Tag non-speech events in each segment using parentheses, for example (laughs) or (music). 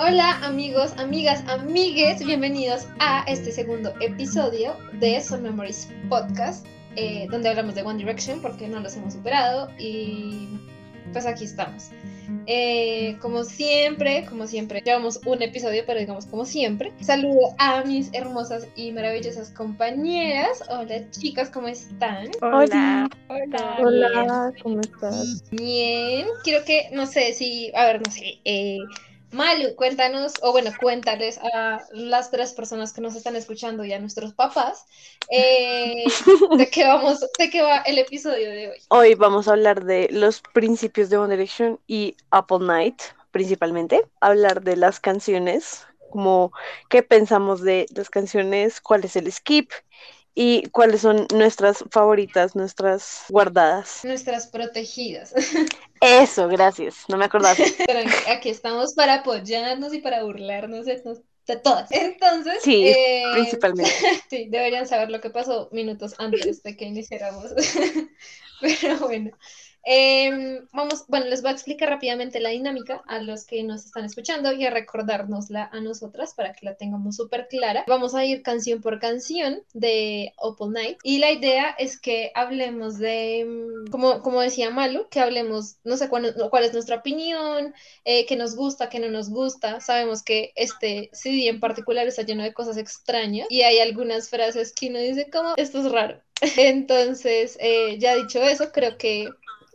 Hola amigos, amigas, amigues, bienvenidos a este segundo episodio de Soul Memories Podcast, eh, donde hablamos de One Direction porque no los hemos superado y pues aquí estamos. Eh, como siempre, como siempre, llevamos un episodio, pero digamos como siempre. Saludo a mis hermosas y maravillosas compañeras. Hola chicas, ¿cómo están? Hola. Hola. Hola, ¿cómo estás? Bien. Quiero que, no sé si, a ver, no sé, eh, Malu, cuéntanos, o bueno, cuéntales a las tres personas que nos están escuchando y a nuestros papás, eh, de qué vamos, de qué va el episodio de hoy. Hoy vamos a hablar de los principios de One Direction y Apple Night, principalmente. Hablar de las canciones, como qué pensamos de las canciones, cuál es el skip y cuáles son nuestras favoritas, nuestras guardadas. Nuestras protegidas. Eso, gracias. No me acordaba. (laughs) Pero aquí estamos para apoyarnos y para burlarnos de, de todas. Entonces, Sí, eh, principalmente. (laughs) sí, deberían saber lo que pasó minutos antes de que iniciáramos. (laughs) Pero bueno. Em, vamos, bueno, les voy a explicar rápidamente la dinámica a los que nos están escuchando y a recordárnosla a nosotras para que la tengamos súper clara. Vamos a ir canción por canción de Opal Night y la idea es que hablemos de, mm, como, como decía Malu, que hablemos, no sé cuál, cuál es nuestra opinión, eh, qué nos gusta, qué no nos gusta. Sabemos que este CD en particular está lleno de cosas extrañas y hay algunas frases que uno dice como, esto es raro. (laughs) Entonces, eh, ya dicho eso, creo que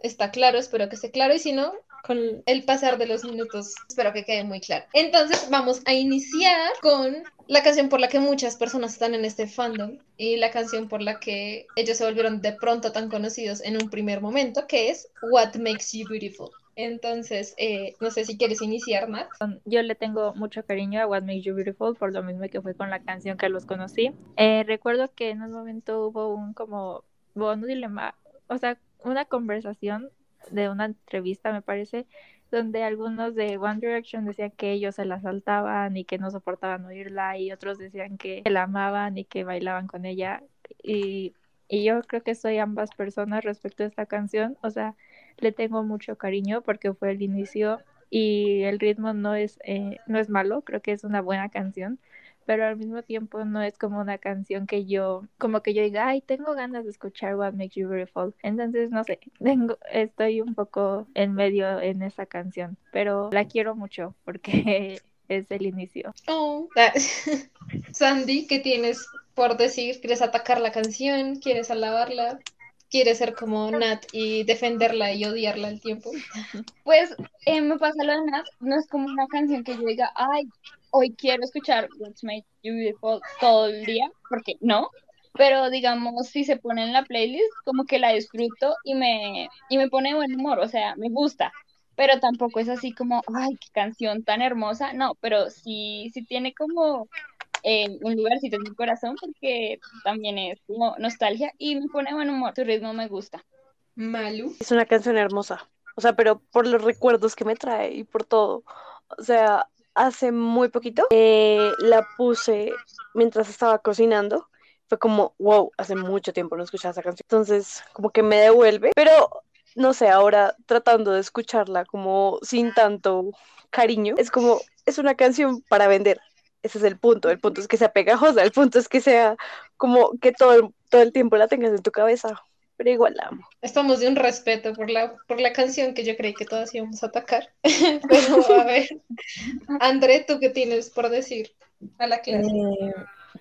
está claro, espero que esté claro y si no, con el pasar de los minutos, espero que quede muy claro. Entonces vamos a iniciar con la canción por la que muchas personas están en este fandom y la canción por la que ellos se volvieron de pronto tan conocidos en un primer momento, que es What Makes You Beautiful. Entonces, eh, no sé si quieres iniciar, Nat. Yo le tengo mucho cariño a What Makes You Beautiful por lo mismo que fue con la canción que los conocí. Eh, recuerdo que en un momento hubo un como, bueno, un dilema, o sea, una conversación de una entrevista, me parece, donde algunos de One Direction decían que ellos se la saltaban y que no soportaban oírla y otros decían que la amaban y que bailaban con ella. Y, y yo creo que soy ambas personas respecto a esta canción, o sea, le tengo mucho cariño porque fue el inicio y el ritmo no es, eh, no es malo, creo que es una buena canción, pero al mismo tiempo no es como una canción que yo, como que yo diga, ay, tengo ganas de escuchar What Makes You Beautiful. Entonces, no sé, (laughs) tengo, estoy un poco en medio en esa canción, pero la quiero mucho porque (laughs) es el inicio. Oh. Ah, (laughs) Sandy, ¿qué tienes por decir? ¿Quieres atacar la canción? ¿Quieres alabarla? ¿Quieres ser como Nat y defenderla y odiarla al tiempo? Pues eh, me pasa lo de Nat, no es como una canción que yo diga, ay, hoy quiero escuchar What's Made You Beautiful todo el día, porque no, pero digamos, si se pone en la playlist, como que la disfruto y me, y me pone de buen humor, o sea, me gusta, pero tampoco es así como, ay, qué canción tan hermosa, no, pero sí, sí tiene como eh, un lugarcito en mi corazón porque también es como nostalgia y me pone de buen humor, su ritmo me gusta. Malu. Es una canción hermosa. O sea, pero por los recuerdos que me trae y por todo. O sea, hace muy poquito eh, la puse mientras estaba cocinando. Fue como, wow, hace mucho tiempo no escuchaba esa canción. Entonces, como que me devuelve. Pero, no sé, ahora tratando de escucharla como sin tanto cariño, es como, es una canción para vender. Ese es el punto. El punto es que sea pegajosa. El punto es que sea como que todo todo el tiempo la tengas en tu cabeza. Pero igual la amo. Estamos de un respeto por la, por la canción que yo creí que todas íbamos a atacar. (laughs) Pero a ver, André, ¿tú qué tienes por decir a la clase? Eh,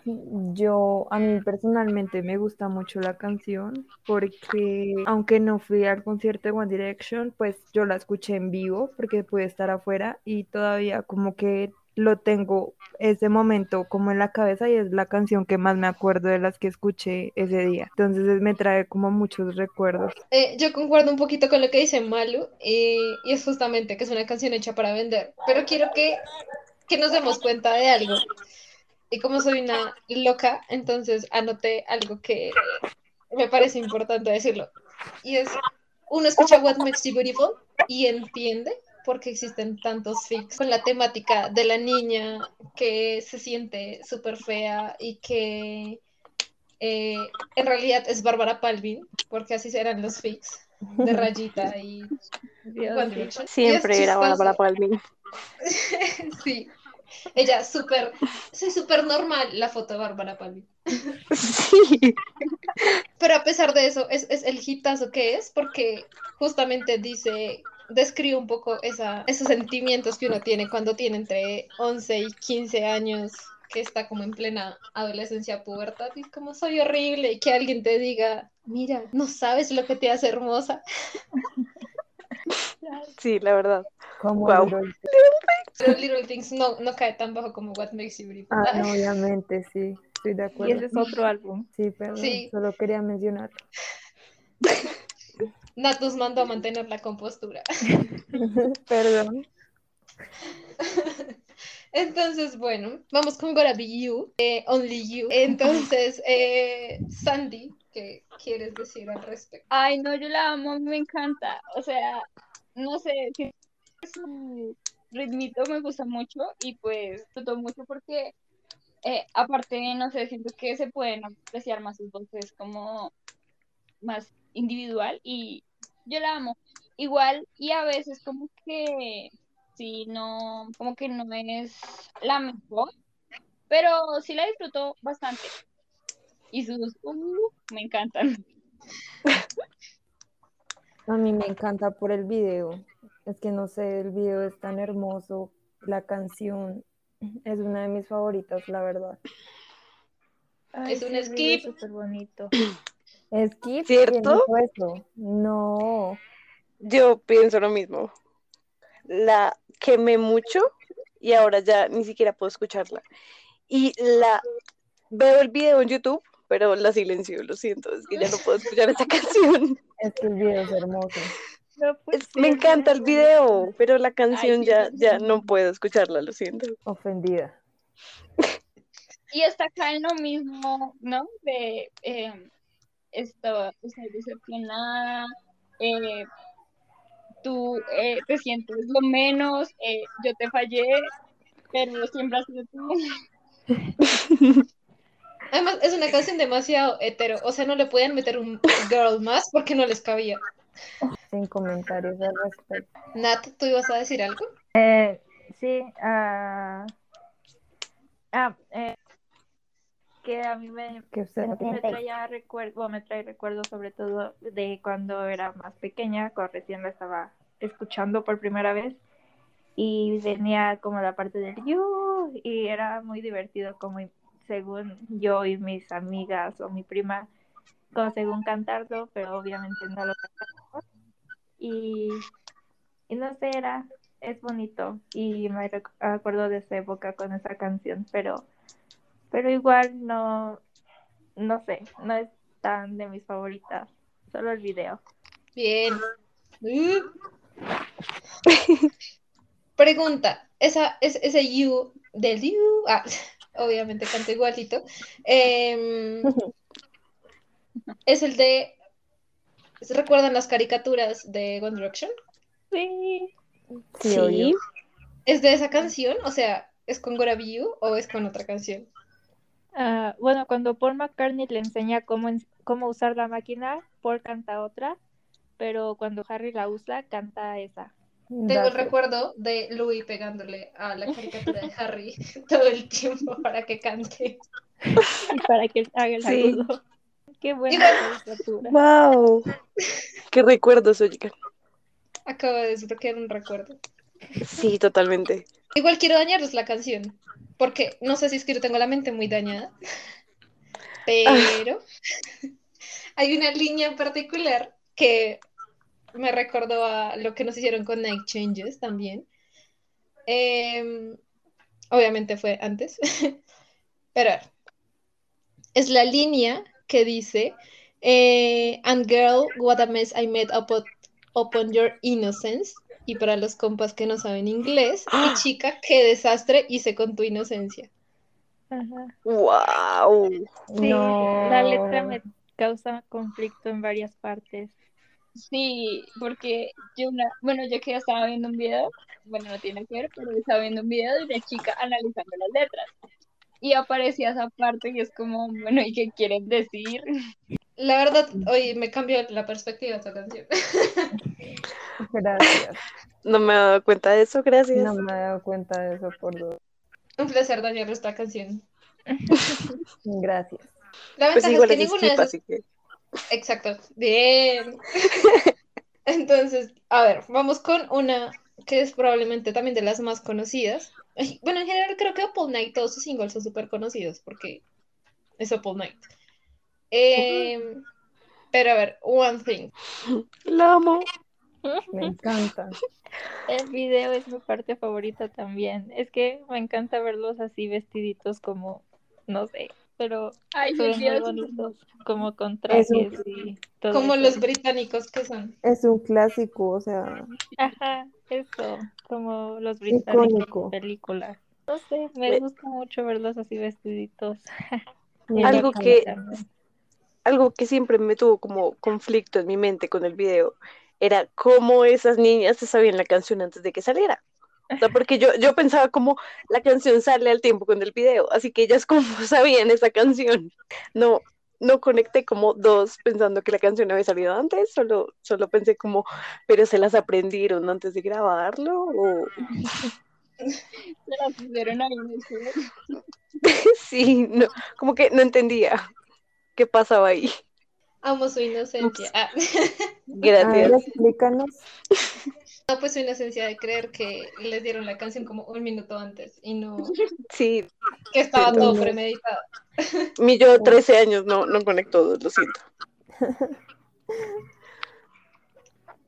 yo, a mí personalmente me gusta mucho la canción porque aunque no fui al concierto de One Direction, pues yo la escuché en vivo porque pude estar afuera y todavía como que lo tengo ese momento como en la cabeza y es la canción que más me acuerdo de las que escuché ese día. Entonces me trae como muchos recuerdos. Eh, yo concuerdo un poquito con lo que dice Malu eh, y es justamente que es una canción hecha para vender, pero quiero que, que nos demos cuenta de algo. Y como soy una loca, entonces anoté algo que me parece importante decirlo. Y es, uno escucha What Makes You Beautiful y entiende por qué existen tantos fics con la temática de la niña que se siente súper fea y que eh, en realidad es Bárbara Palvin, porque así eran los fics de (laughs) Rayita y One Direction. Siempre era. Bárbara Palvin. (laughs) Sí. Ella súper, soy súper normal la foto de Bárbara Palmer. Sí. Pero a pesar de eso, es, es el hitazo que es, porque justamente dice, describe un poco esa, esos sentimientos que uno tiene cuando tiene entre 11 y 15 años, que está como en plena adolescencia, pubertad, y como soy horrible, y que alguien te diga, mira, no sabes lo que te hace hermosa. (laughs) Sí, la verdad. Como Guau. Little- Pero Little Things no, no cae tan bajo como What Makes You Beautiful. Ah, no, (laughs) obviamente, sí, estoy de Y acuerdo. ese es otro álbum. Sí, perdón, Sí. solo quería mencionar. (laughs) Nat nos mandó a mantener la compostura. (laughs) Perdón. (laughs) Entonces, bueno, vamos con Gotta Be You, eh, Only You. Entonces, eh, Sandy, ¿qué quieres decir al respecto? Ay, no, yo la amo, me encanta. O sea, no sé, su ritmito me gusta mucho y pues disfruto mucho porque eh, aparte, no sé, siento que se pueden apreciar más sus voces como más individual y yo la amo. Igual, y a veces como que sí, no, como que no es la mejor, pero sí la disfruto bastante. Y sus uh, me encantan. (laughs) A mí me encanta por el video. Es que no sé, el video es tan hermoso. La canción es una de mis favoritas, la verdad. Ay, Es un skip. súper bonito. (clears throat) Skip, ¿Cierto? ¿quién dijo eso? No. Yo pienso lo mismo. La quemé mucho y ahora ya ni siquiera puedo escucharla. Y la veo el video en YouTube, pero la silencio, lo siento, es que ya no puedo escuchar esa (laughs) canción. Es que el video es hermoso. No puede Es- me encanta el es video, pero la canción ya, sí, ya no puedo escucharla, lo siento. Ofendida. Y está acá en lo mismo, ¿no? De eh, esto, estoy decepcionada, eh, tú eh, te sientes lo menos, eh, yo te fallé, pero siempre has sido tú. (laughs) Además, es una canción demasiado hetero, o sea, no le podían meter un girl más porque no les cabía. Sin comentarios al respecto. Nat, ¿tú ibas a decir algo? Eh, sí, ah, ah, eh, que a mí me, Que me traía recuerdo, me trae recuerdos sobre todo de cuando era más pequeña, cuando recién la estaba escuchando por primera vez y venía como la parte del you y era muy divertido como según yo y mis amigas o mi prima como según cantarlo, pero obviamente no lo cantamos y, y no sé, era es bonito y me acuerdo de esa época con esa canción, pero pero igual no no sé, no es tan de mis favoritas, solo el video. Bien. (laughs) Pregunta, esa, es, ese you del you, ah, (laughs) obviamente canto igualito, em, es el de, ¿se recuerdan las caricaturas de One Direction? Sí, Sí. ¿Es de esa canción? O sea, ¿es con Gora Be You o es con otra canción? Ah, bueno, cuando Paul McCartney le enseña cómo, en- cómo usar la máquina, Paul canta otra, pero cuando Harry la usa, canta esa. Tengo el recuerdo de Louis pegándole a la caricatura de Harry (laughs) todo el tiempo para que cante. Y para que él haga el Sí. agudo. Qué buena caricatura. ¡Wow! (laughs) ¡Qué recuerdos, oigan! Acabo de desbloquear un recuerdo. Sí, totalmente. Igual quiero dañarles la canción, porque no sé si es que yo tengo la mente muy dañada, pero (laughs) hay una línea en particular que me recordó a lo que nos hicieron con Night Changes también. Em, obviamente fue antes, (laughs) pero es la línea que dice, eh, and girl, what a mess I made upon, upon your innocence. Y para los compas que no saben inglés, y chica, qué desastre hice con tu inocencia. Ajá. ¡Wow! Sí, No. la letra me causa conflicto en varias partes. Sí, porque yo una, bueno, yo que ya estaba viendo un video, bueno, no tiene que ver, pero estaba viendo un video de la chica analizando las letras. Y aparecía esa parte y es como, bueno, ¿y qué quieren decir? (laughs) La verdad, hoy me cambió la perspectiva de esta canción. (laughs) Gracias. (laughs) No me he dado cuenta de eso, gracias. No me he dado cuenta de eso por dos. Un placer dañar esta canción. (laughs) Gracias. La Pues ventaja igual es que ninguna de esas... así que. Exacto. Bien. (laughs) Entonces, a ver, vamos con una que es probablemente también de las más conocidas. Bueno, en general creo que Apple Night, todos sus singles son súper conocidos porque es Apple Night. Eh, pero a ver, One Thing. La amo. Me (laughs) encanta. El video es mi parte favorita también. Es que me encanta verlos así vestiditos como, no sé, pero Ay, muy bonitos, como con un- trajes y todo Como eso. los británicos que son. Es un clásico, o sea, Ajá, eso, como los británicos Icónico. en películas. No sé, me Me- gusta mucho verlos así vestiditos. (laughs) Algo que-. Algo que siempre me tuvo como conflicto en mi mente con el video era cómo esas niñas se sabían la canción antes de que saliera. O sea, porque yo, yo pensaba como la canción sale al tiempo con el video, así que ellas como (laughs) sabían esa canción. No, no conecté como dos pensando que la canción había salido antes, solo, solo pensé como, pero se las aprendieron antes de grabarlo o Se la pusieron ahí en el (laughs) sí, no, como que no entendía qué pasaba ahí. Amo su inocencia. Ah, (laughs) Gracias. explícanos. (laughs) no, pues su inocencia de creer que les dieron la canción como un minuto antes y no (laughs) Sí, que estaba Sí, todo no. premeditado. mi yo 13 años no, no conectó, lo siento.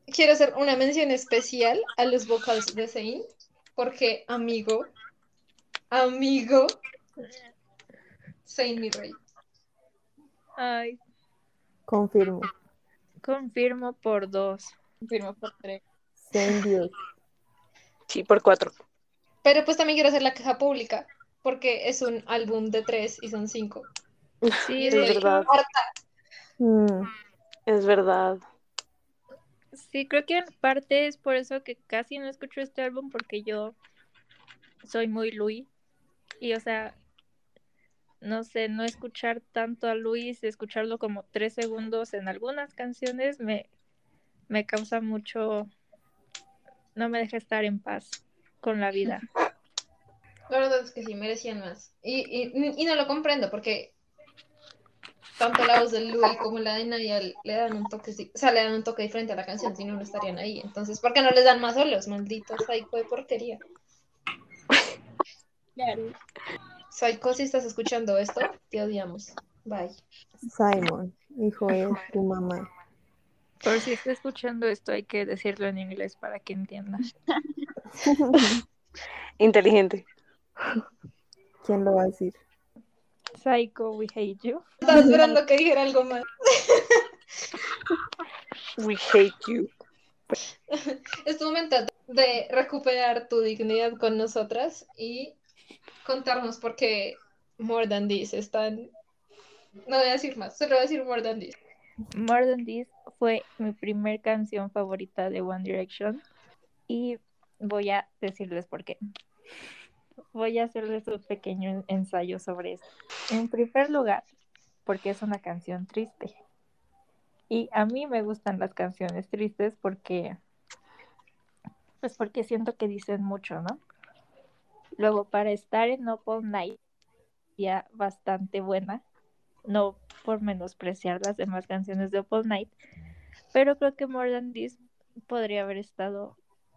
Quiero hacer una mención especial a los vocals de Zayn, porque amigo, amigo, Zayn mi rey. Ay, Confirmo. confirmo por dos. Confirmo por tres. Dios. Sí, por cuatro. Pero pues también quiero hacer la queja pública, porque es un álbum de tres y son cinco. Sí, Es verdad. Mm, Es verdad. sí, creo que en parte es por eso que casi no escucho este álbum porque yo soy muy Louis y o sea, no sé, no escuchar tanto a Luis, escucharlo como tres segundos en algunas canciones me, me causa mucho, no me deja estar en paz con la vida. (laughs) La verdad es que sí, merecían más. Y, y, y no lo comprendo, porque tanto la voz de Louis como la de Niall le dan un toque, o sea, le dan un toque diferente a la canción, si no, no estarían ahí. Entonces, ¿por qué no les dan más solos? Malditos psycho de porquería. Claro. Psycho, si estás escuchando esto, te odiamos. Bye. Simon, hijo de tu mamá. Por si está escuchando esto hay que decirlo en inglés para que entienda. (laughs) Inteligente. ¿Quién lo va a decir? Psycho, we hate you. Estaba esperando que dijera algo más. We hate you. (laughs) Es tu momento de recuperar tu dignidad con nosotras y contarnos por qué More Than This están... No voy a decir más, solo voy a decir More Than This. More Than This fue mi primer canción favorita de One Direction y voy a decirles por qué. Voy a hacerles un pequeño en- ensayo sobre esto. En primer lugar, porque es una canción triste. Y a mí me gustan las canciones tristes porque, pues porque siento que dicen mucho, ¿no? Luego, para estar en All Night, ya bastante buena, no por menospreciar las demás canciones de All Night, pero creo que More Than This podría haber estado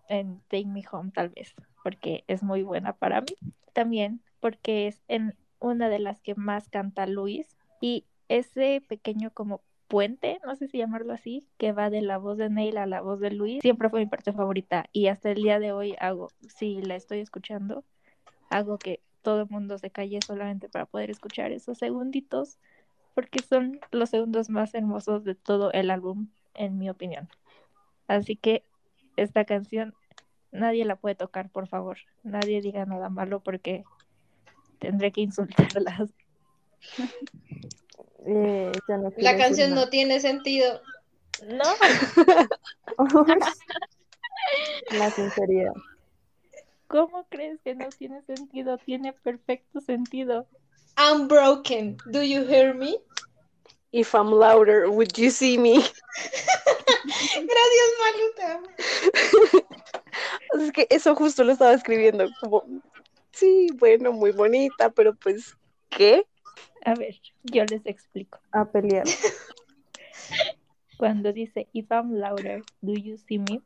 en Take Me Home tal vez, porque es muy buena para mí. También porque es en una de las que más canta Luis y ese pequeño como puente, no sé si llamarlo así, que va de la voz de Neil a la voz de Luis, siempre fue mi parte favorita y hasta el día de hoy hago, si la estoy escuchando, hago que todo el mundo se calle solamente para poder escuchar esos segunditos porque son los segundos más hermosos de todo el álbum, en mi opinión. Así que esta canción nadie la puede tocar, por favor. Nadie diga nada malo porque tendré que insultarlas. (laughs) Eh, no La canción no tiene sentido. No. (laughs) La sinceridad. ¿Cómo crees que no tiene sentido? Tiene perfecto sentido. I'm broken. Do you hear me? If I'm louder, would you see me? Gracias, Maluta. (laughs) Es que eso justo lo estaba escribiendo, como, sí, bueno, muy bonita, pero pues, ¿qué? A ver, yo les explico. A pelear. Cuando dice If I'm louder, do you see me?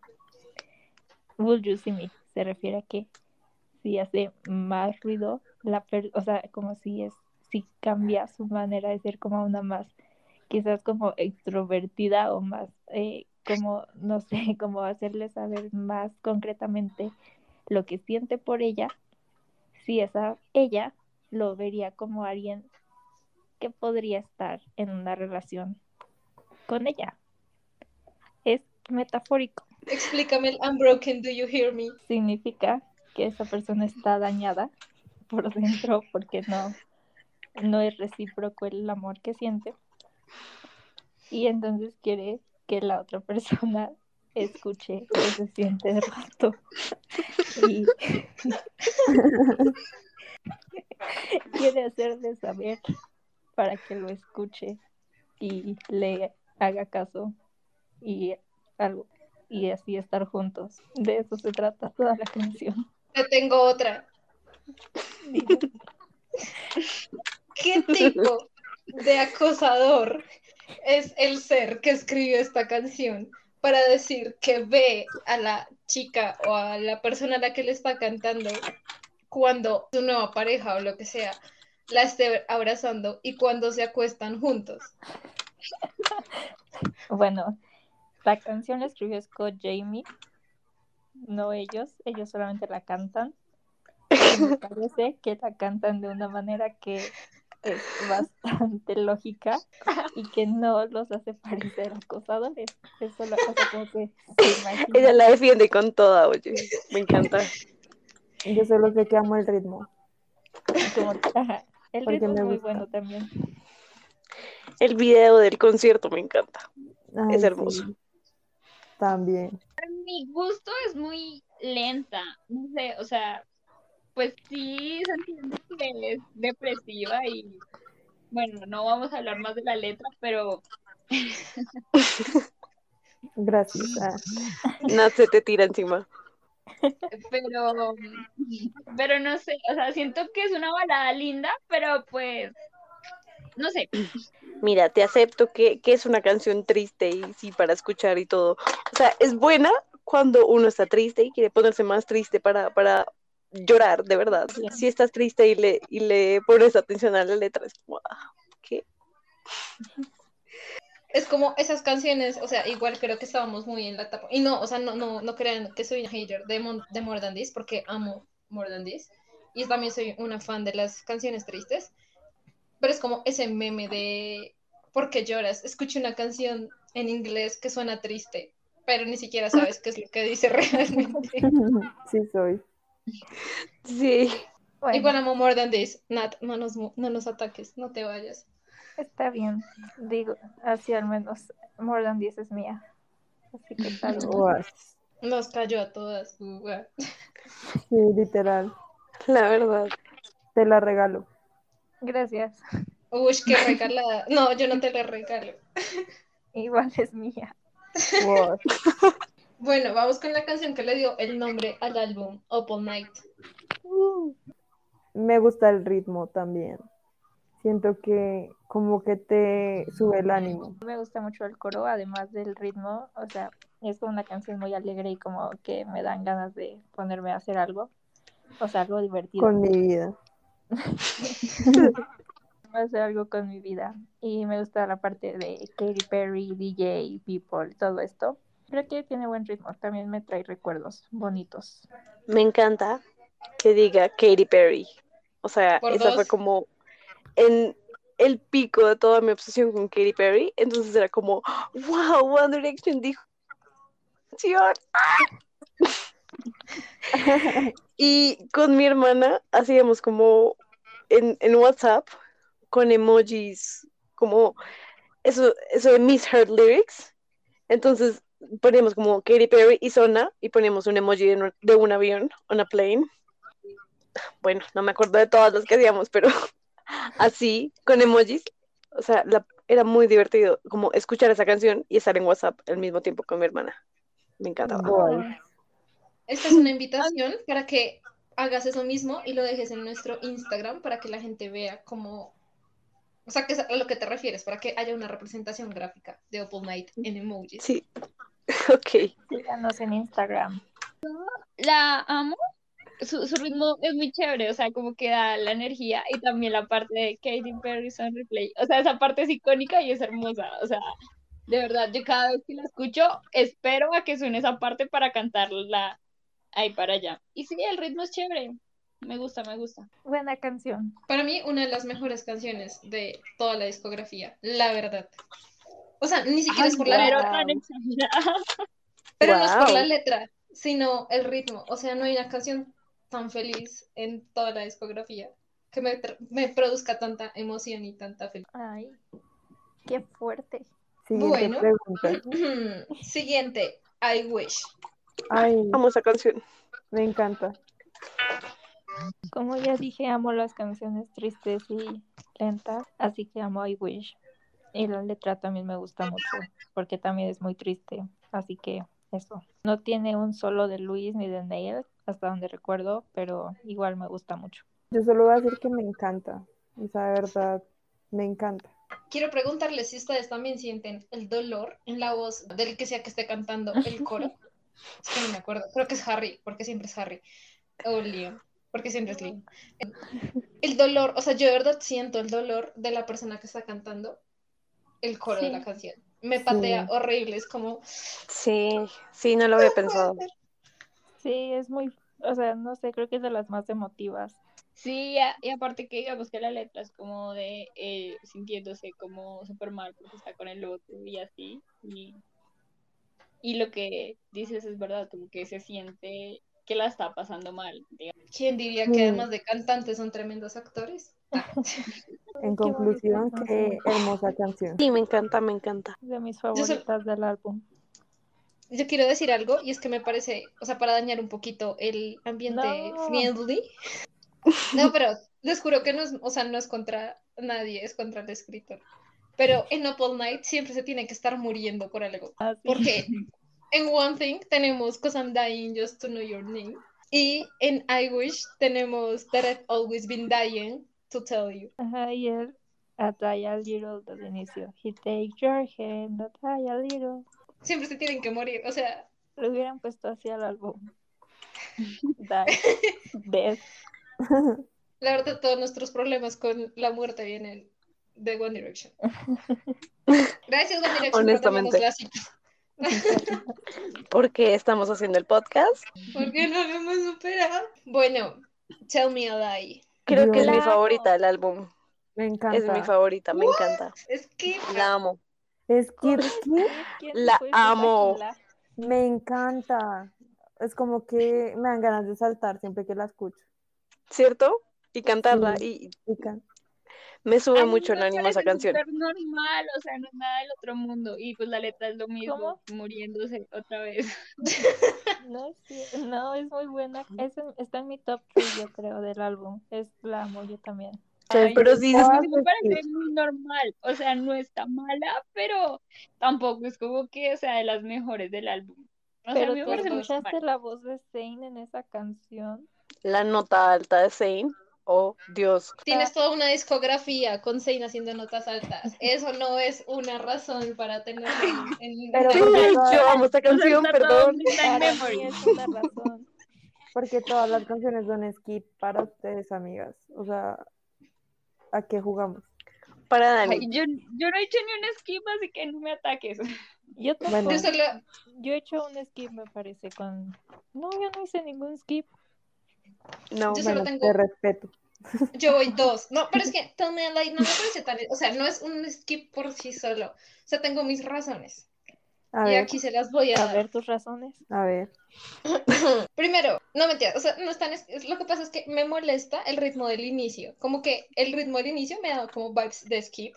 Will you see me? Se refiere a que si hace más ruido, la per- o sea, como si es, si cambia su manera de ser como una más, quizás como extrovertida o más, eh, como, no sé, (laughs) como hacerle saber más concretamente lo que siente por ella, si esa ella lo vería como alguien que podría estar en una relación con ella. Es metafórico. Explícame el unbroken, do you hear me? Significa que esa persona está dañada por dentro porque no, no es recíproco el amor que siente. Y entonces quiere que la otra persona escuche que se siente roto. Y (laughs) quiere hacerle saber para que lo escuche y le haga caso y algo y así estar juntos. De eso se trata toda la canción. Te tengo otra. ¿Qué tipo de acosador es el ser que escribió esta canción para decir que ve a la chica o a la persona a la que le está cantando cuando su nueva pareja o lo que sea la esté abrazando y cuando se acuestan juntos? Bueno, la canción la escribió Scott Jamie, no ellos, ellos solamente la cantan. Y me parece que la cantan de una manera que es bastante lógica y que no los hace parecer acosadores. Eso lo hace como que se imagina. Ella la defiende con toda, oye, me encanta. Yo solo sé que amo el ritmo. como que, ajá, El Porque ritmo es muy gusta. bueno también. El video del concierto me encanta. Ay, Es hermoso. sí. También. mi gusto es muy lenta. No sé, o sea, pues sí se entiende que es depresiva y bueno, no vamos a hablar más de la letra, pero Gracias. Ah, Nat se te tira encima. pero pero no sé, o sea, siento que es una balada linda, pero pues no sé, Mira, te acepto que, que es una canción triste y sí, para escuchar y todo. O sea, es buena cuando uno está triste y quiere ponerse más triste para, para llorar, de verdad. Bien. Si estás triste y le, y le pones atención a la letra, es como, ah, ¿qué? Es como esas canciones, o sea, igual creo que estábamos muy en la etapa. Y no, o sea, no, no, no crean que soy una hater de, Mon- de More Than This, porque amo More Than This. Y también soy una fan de las canciones tristes. Pero es como ese meme de ¿por qué lloras? Escuché una canción en inglés que suena triste, pero ni siquiera sabes qué es lo que dice (laughs) realmente. Sí, soy. Sí. Bueno, Igual amo More Than This. Nat, no nos, no nos ataques, no te vayas. está bien. Digo, así al menos More Than 10 es mía. Así que. Guas. Nos cayó a todas. Sí, literal. La verdad. Te la regalo. Gracias. Uy, qué (laughs) regalada. No, yo no te la regalo. Igual es mía. (laughs) Bueno, vamos con la canción que le dio el nombre al álbum, All Night. Me gusta el ritmo también. Siento que como que te sube el ánimo. Me gusta mucho el coro, además del ritmo. O sea, es como una canción muy alegre y como que me dan ganas de ponerme a hacer algo. O sea, algo divertido. Con mi vida. Hacer algo con mi vida. Y me gusta la parte de Katy Perry, DJ, People, todo esto. Creo que tiene buen ritmo. También me trae recuerdos bonitos. Me encanta que diga Katy Perry. O sea, Por esa dos. fue como en el pico de toda mi obsesión con Katy Perry. Entonces era como, wow, One Direction dijo. canción". (laughs) y con mi hermana hacíamos como en, en WhatsApp con emojis, como eso, eso de misheard lyrics. Entonces poníamos como Katy Perry y Zona y poníamos un emoji de, un- de un avión, on a plane. Bueno, no me acuerdo de todas las que hacíamos, pero (laughs) así, con emojis. O sea, la era muy divertido como escuchar esa canción y estar en WhatsApp al mismo tiempo con mi hermana. Me encantaba. Igual. Esta es una invitación para que hagas eso mismo y lo dejes en nuestro Instagram para que la gente vea cómo, o sea, que es a lo que te refieres, para que haya una representación gráfica de Opal Night en emojis. Sí, (laughs) ok. Síganos en Instagram. La amo. Su, su ritmo es muy chévere, o sea, como que da la energía y también la parte de Katy Perry Son Replay. O sea, esa parte es icónica y es hermosa. O sea, de verdad, yo cada vez que la escucho, espero a que suene esa parte para cantarla ahí para allá. Y sí, el ritmo es chévere. Me gusta, me gusta. Buena canción. Para mí, una de las mejores canciones de toda la discografía, la verdad. O sea, ni siquiera es por la Pero letra, pero no es por la letra, sino el ritmo. O sea, no hay una canción tan feliz en toda la discografía que me, me produzca tanta emoción y tanta felicidad. Ay, qué fuerte. Siguiente Bueno. pregunta. (clears throat) Siguiente, I Wish. Ay, (laughs) Amo esa canción. me encanta. Como ya dije, amo las canciones tristes y lentas, así que amo I Wish. Y la letra también me gusta mucho, porque también es muy triste, así que eso. No tiene un solo de Luis ni de Neil, hasta donde recuerdo, pero igual me gusta mucho. Yo solo voy a decir que me encanta. Esa verdad, me encanta. Quiero preguntarles si ustedes también sienten el dolor en la voz del que sea que esté cantando el coro. (laughs) Es que no me acuerdo. Creo que es Harry, porque siempre es Harry. O Liam, porque siempre es Liam. El dolor, o sea, yo de verdad siento el dolor de la persona que está cantando el coro de la canción. Me patea Sí. horrible, es como, Sí, sí, no lo había pensado. Sí, es muy, o sea, no sé, creo que es de las más emotivas. Sí, y aparte que digamos que la letra es como de eh, sintiéndose como súper mal porque está con el otro y así. Y, y lo que dices es verdad, como que se siente que la está pasando mal. digamos. ¿quién diría que además de cantantes son tremendos actores? (laughs) En conclusión, qué hermosa canción. Sí, me encanta, me encanta. De mis favoritas del álbum. Yo quiero decir algo, y es que me parece, o sea, para dañar un poquito el ambiente No. friendly. (laughs) No, pero les juro que no es, o sea, no es contra nadie, es contra el escritor. Pero en Up All Night siempre se tiene que estar muriendo por algo. Ah, sí. Porque (laughs) en One Thing tenemos Cause I'm Dying Just to Know Your Name. Y en I Wish tenemos That I've Always Been Dying to Tell You. Ajá, y él, a die a little del inicio. He takes your hand, a die a little. Siempre se tienen que morir, o sea, Lo hubieran puesto así al álbum. (laughs) Die. Death. (laughs) la verdad todos nuestros problemas con la muerte vienen de One Direction. (laughs) Gracias One Direction por Honestamente. cita. (laughs) Porque estamos haciendo el podcast. Porque no lo hemos superado. Bueno, Tell Me a Lie. Creo que es mi favorita del álbum. Me Es mi encanta. favorita, me encanta. Es que La amo. Es que ¿qué? ¿Quién La amo. Me encanta. Es como que me dan ganas de saltar siempre que la escucho. ¿Cierto? Y cantarla. Sí. Y Y can- me sube mucho el ánimo esa canción. súper normal, o sea, no es nada del otro mundo. Y pues la letra es lo mismo, ¿Cómo? muriéndose otra vez. (laughs) No, es cier- no, es muy buena. Es en- está en mi top 3, yo creo, del álbum. Es la amo yo también. Ay, Pero sí, es parece muy normal, o sea, no está mala, pero tampoco es como que sea de las mejores del álbum. O sea, Pero mí me tú escuchaste la voz de Zayn en esa canción. la nota alta de Zane. Oh, Dios. tienes toda una discografía con Zayn haciendo notas altas. Eso no es una razón para tenerlo en, Pero Sí, yo amo esta canción, perdón. mí es una razón. Porque todas las canciones son skip para ustedes, amigas. O sea, ¿a qué jugamos? Para Ay, Dani. yo, yo no he hecho ni un skip, así que no me ataques. Yo tampoco. Bueno. Yo solo, Yo he hecho un skip, me parece, con... No, yo no hice ningún skip. No, Yo solo tengo- te respeto. Yo voy dos. No, pero es que Tell Me a Lie no me parece tan, o sea, no es un skip por sí solo. O sea, tengo mis razones. A Y ver, aquí se las voy a A dar. ver tus razones. a ver. (clears throat) Primero, no mentira, o sea, no están, es- lo que pasa es que me molesta el ritmo del inicio, como que el ritmo del inicio me da como vibes de skip,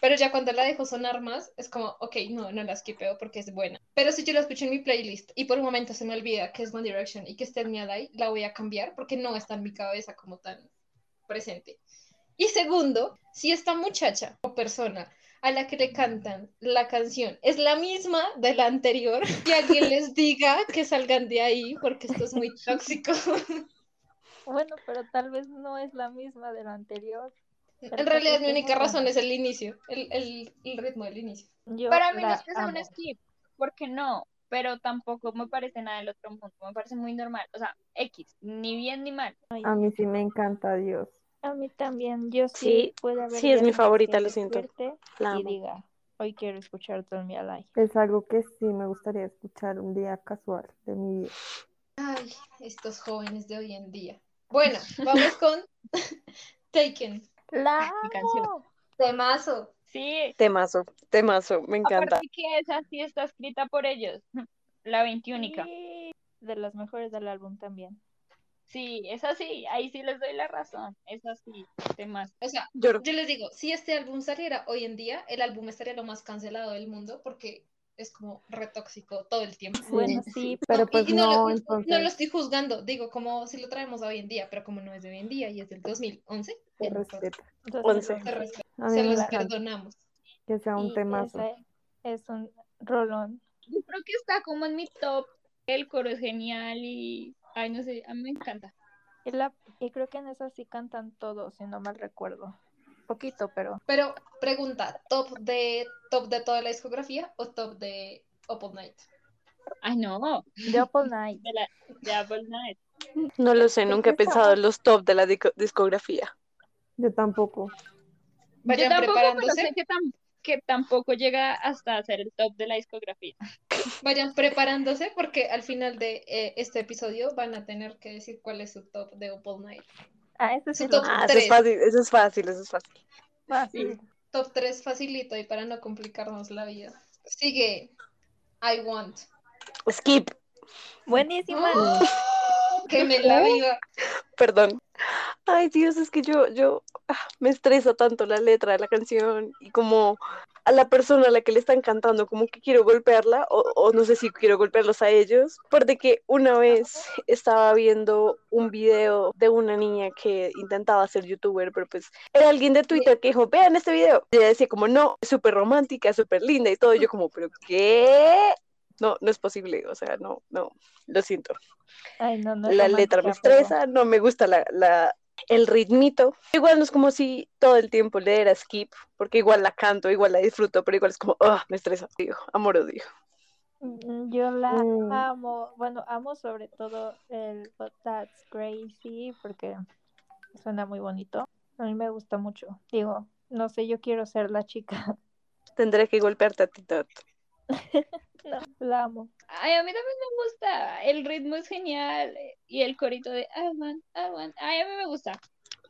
pero ya cuando la dejo sonar más, es como, ok, no, no la skipeo porque es buena. Pero si yo la escucho en mi playlist y por un momento se me olvida que es One Direction y que es Tell Me a Lie, la voy a cambiar porque no está en mi cabeza como tan presente. Y segundo, si esta muchacha o persona a la que le cantan la canción es la misma de la anterior, que alguien les diga que salgan de ahí porque esto es muy (laughs) tóxico. Bueno, pero tal vez no es la misma de la anterior. En realidad mi única razón es el inicio, el, el- el ritmo del inicio. Yo Para mí no es que sea un skip, porque no, pero tampoco me parece nada del otro mundo, me parece muy normal, o sea, X, ni bien ni mal. A mí sí me encanta Dios. A mí también, yo sí, Sí, puede haber sí, es mi favorita, lo siento. La Y diga, hoy quiero escuchar Tell Me a Lie. Es algo que sí me gustaría escuchar un día casual de mi vida. Ay, estos jóvenes de hoy en día. Bueno, vamos con (laughs) Taken. ¡La canción. Temazo. Sí, Temazo, temazo, me encanta. aparte que esa sí está escrita por ellos, (laughs) la 21. Sí, De las mejores del álbum también. Sí, esa sí, ahí sí les doy la razón, esa sí, temas. O sea, Lloro. yo les digo, si este álbum saliera hoy en día, el álbum estaría lo más cancelado del mundo porque es como retóxico todo el tiempo. Bueno, Sí, Pero pues y no, lo, no entonces lo estoy juzgando, digo, como si lo traemos a hoy en día, pero como no es de hoy en día y es del 2011, se no respeta. entonces Once. Se respeta, A mí se los encanta perdonamos. que sea un temazo. es un rolón. Yo creo que está como en mi top, el coro es genial y, ay, no sé, a mí me encanta. Y, la, y creo que en esa sí cantan todos, si no mal recuerdo. Poquito, pero Pero pregunta, ¿top de, top de toda la discografía o top de Opal Night? Ay, no, The Apple Night. (laughs) de la de Apple Night. No lo sé, nunca he Porque pensado en los top de la disco- discografía. Yo tampoco. Vayan Yo tampoco, pero preparándose, sé que, tam- que tampoco llega hasta ser el top de la discografía. (laughs) vayan preparándose porque al final de eh, este episodio van a tener que decir cuál es su top de Opal Night. Ah, ese sí Su lo top Ah, eso es fácil, eso es fácil, eso es fácil. fácil. Top 3 facilito y para no complicarnos la vida. Sigue I Want. Skip, Buenísima. ¡Oh! (laughs) Que me la viva. perdón. Ay, Dios, es que yo, yo, ah, me estresa tanto la letra de la canción y como a la persona a la que le están cantando, como que quiero golpearla o, o no sé si quiero golpearlos a ellos. Porque que una vez estaba viendo un video de una niña que intentaba ser youtuber, pero pues era alguien de Twitter que dijo, vean este video. Y ella decía como, no, es súper romántica, súper linda y todo. Y yo como, pero ¿qué? No, no es posible, o sea, no, no, lo siento. Ay, no, no La letra me estresa, no me gusta la, la, el ritmito. Igual no es como si todo el tiempo le diera skip, porque igual la canto, igual la disfruto, pero igual es como, ah, me estresa, digo, amor odio. Mm, Yo la Mm. amo, bueno, amo sobre todo el But That's Crazy porque suena muy bonito. A mí me gusta mucho. Digo, no sé, yo quiero ser la chica. Tendré que golpearte a ti, Tot. (laughs) No, la amo. Ay, a mí también me gusta. El ritmo es genial. eh, Y el corito de I want, I want. Ay, a mí me gusta.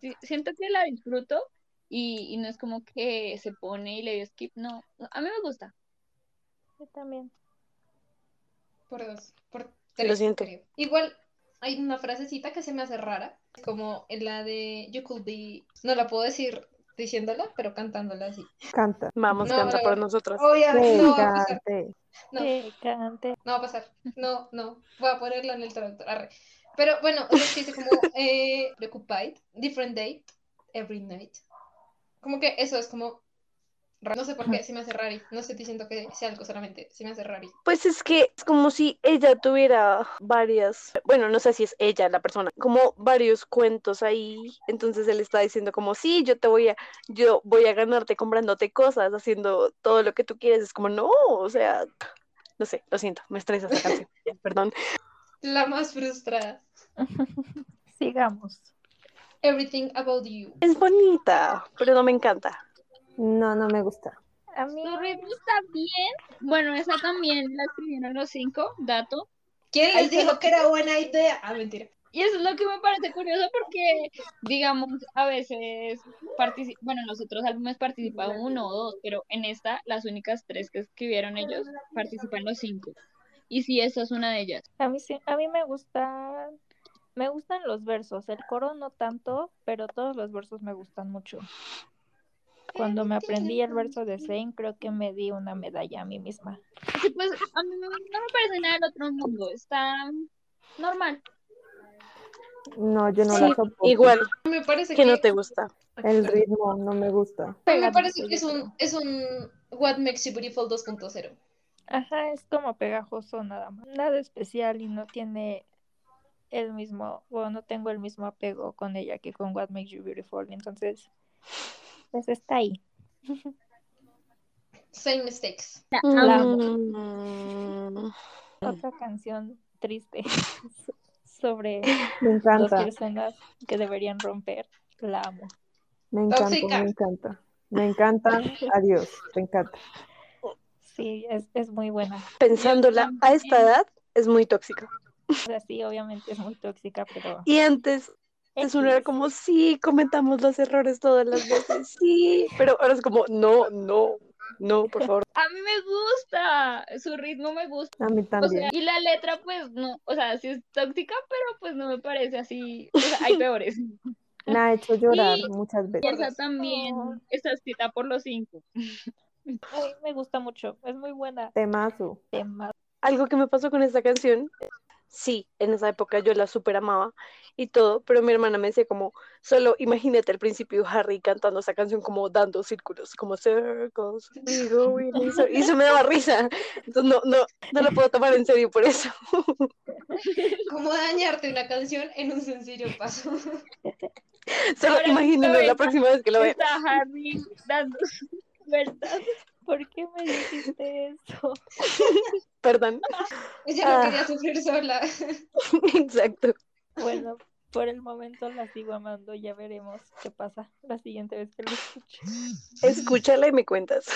Sí, Siento que la disfruto y, y no es como que se pone y le dio skip. No, a mí me gusta. Yo también. Por dos, por tres, siento. creo. Igual hay una frasecita que se me hace rara, como en la de You could be, no la puedo decir diciéndola, pero cantándola así. Canta. Vamos, No, canta por nosotros. Obviamente Que no va a pasar, cante. no, Que cante. no va a pasar, no, no, voy a ponerla en el traductor. arre. Pero bueno, es que dice como eh, preoccupied, different day, every night. Como que eso es como, no sé por qué, se me hace rari, no estoy diciendo que sea algo solamente, se me hace rari. Pues es que es como si ella tuviera varias, bueno, no sé si es ella la persona, como varios cuentos ahí. Entonces él está diciendo como, sí, yo te voy a, yo voy a ganarte comprándote cosas, haciendo todo lo que tú quieres. Es como, no, o sea, no sé, lo siento, me estresa esa canción. (laughs) Perdón. La más frustrada. (laughs) Sigamos. Everything about you. Es bonita, pero no me encanta. No, no me gusta. A mí Su ritmo está bien. Bueno, esa también la escribieron los cinco, dato. ¿Quién les dijo que era buena idea? Ah, mentira. Y eso es lo que me parece curioso porque, digamos, a veces, bueno, en los otros álbumes participa uno o dos, pero en esta, las únicas tres que escribieron ellos, participan los cinco. Y sí, esa es una de ellas. A mí sí, a mí me gustan, me gustan los versos, el coro no tanto, pero todos los versos me gustan mucho. Cuando me aprendí el verso de Zayn, creo que me di una medalla a mí misma. Sí, pues a mí no me parece nada del otro mundo, está normal. No, yo no Sí, la soporto. igual, Me parece que que no te gusta. El ritmo no me gusta. Me parece que es un, es un What Makes You Beautiful 2.0. Ajá, es como pegajoso nada más. Nada especial y no tiene el mismo, o no tengo el mismo apego con ella que con What Makes You Beautiful. Entonces, pues está ahí. Same mistakes. La amo. Mm, Otra canción triste (laughs) sobre Me dos personas que deberían romper. La amo. me encanta, Tóxica. me encanta. Me encanta. Adiós, me encanta. Sí, es, es muy buena. Pensándola a esta edad es muy tóxica. O (laughs) sea, sí, obviamente es muy tóxica, pero Y antes, antes uno era como, sí, cometamos los errores todas las veces, sí, pero ahora es como, no, no, no, por favor. (laughs) A mí me gusta, su ritmo me gusta. A mí O también. sea, y la letra, pues no, o sea, sí es tóxica, pero pues no me parece así. O sea, hay (laughs) peores. Me ha hecho llorar Y- muchas Y veces. esa también Oh. está escrita por los cinco. Ay, me gusta mucho. Es muy buena. Temazo. Tema. Algo que me pasó con esta canción, sí, en esa época yo la super amaba y todo, pero mi hermana me decía como, solo imagínate al principio Harry cantando esa canción como dando círculos, como circles, we go in a circle", y eso me daba risa, entonces no, no, no lo puedo tomar en serio por eso. (laughs) ¿Cómo dañarte una canción en un sencillo paso? Solo lo la próxima vez que lo vean. Está Harry dando vueltas. ¿Por qué me dijiste eso? Perdón. Ella no Ah. quería sufrir sola. (laughs) Exacto. Bueno, por el momento la sigo amando. Ya veremos qué pasa la siguiente vez que lo escuche. Escúchala y me cuentas.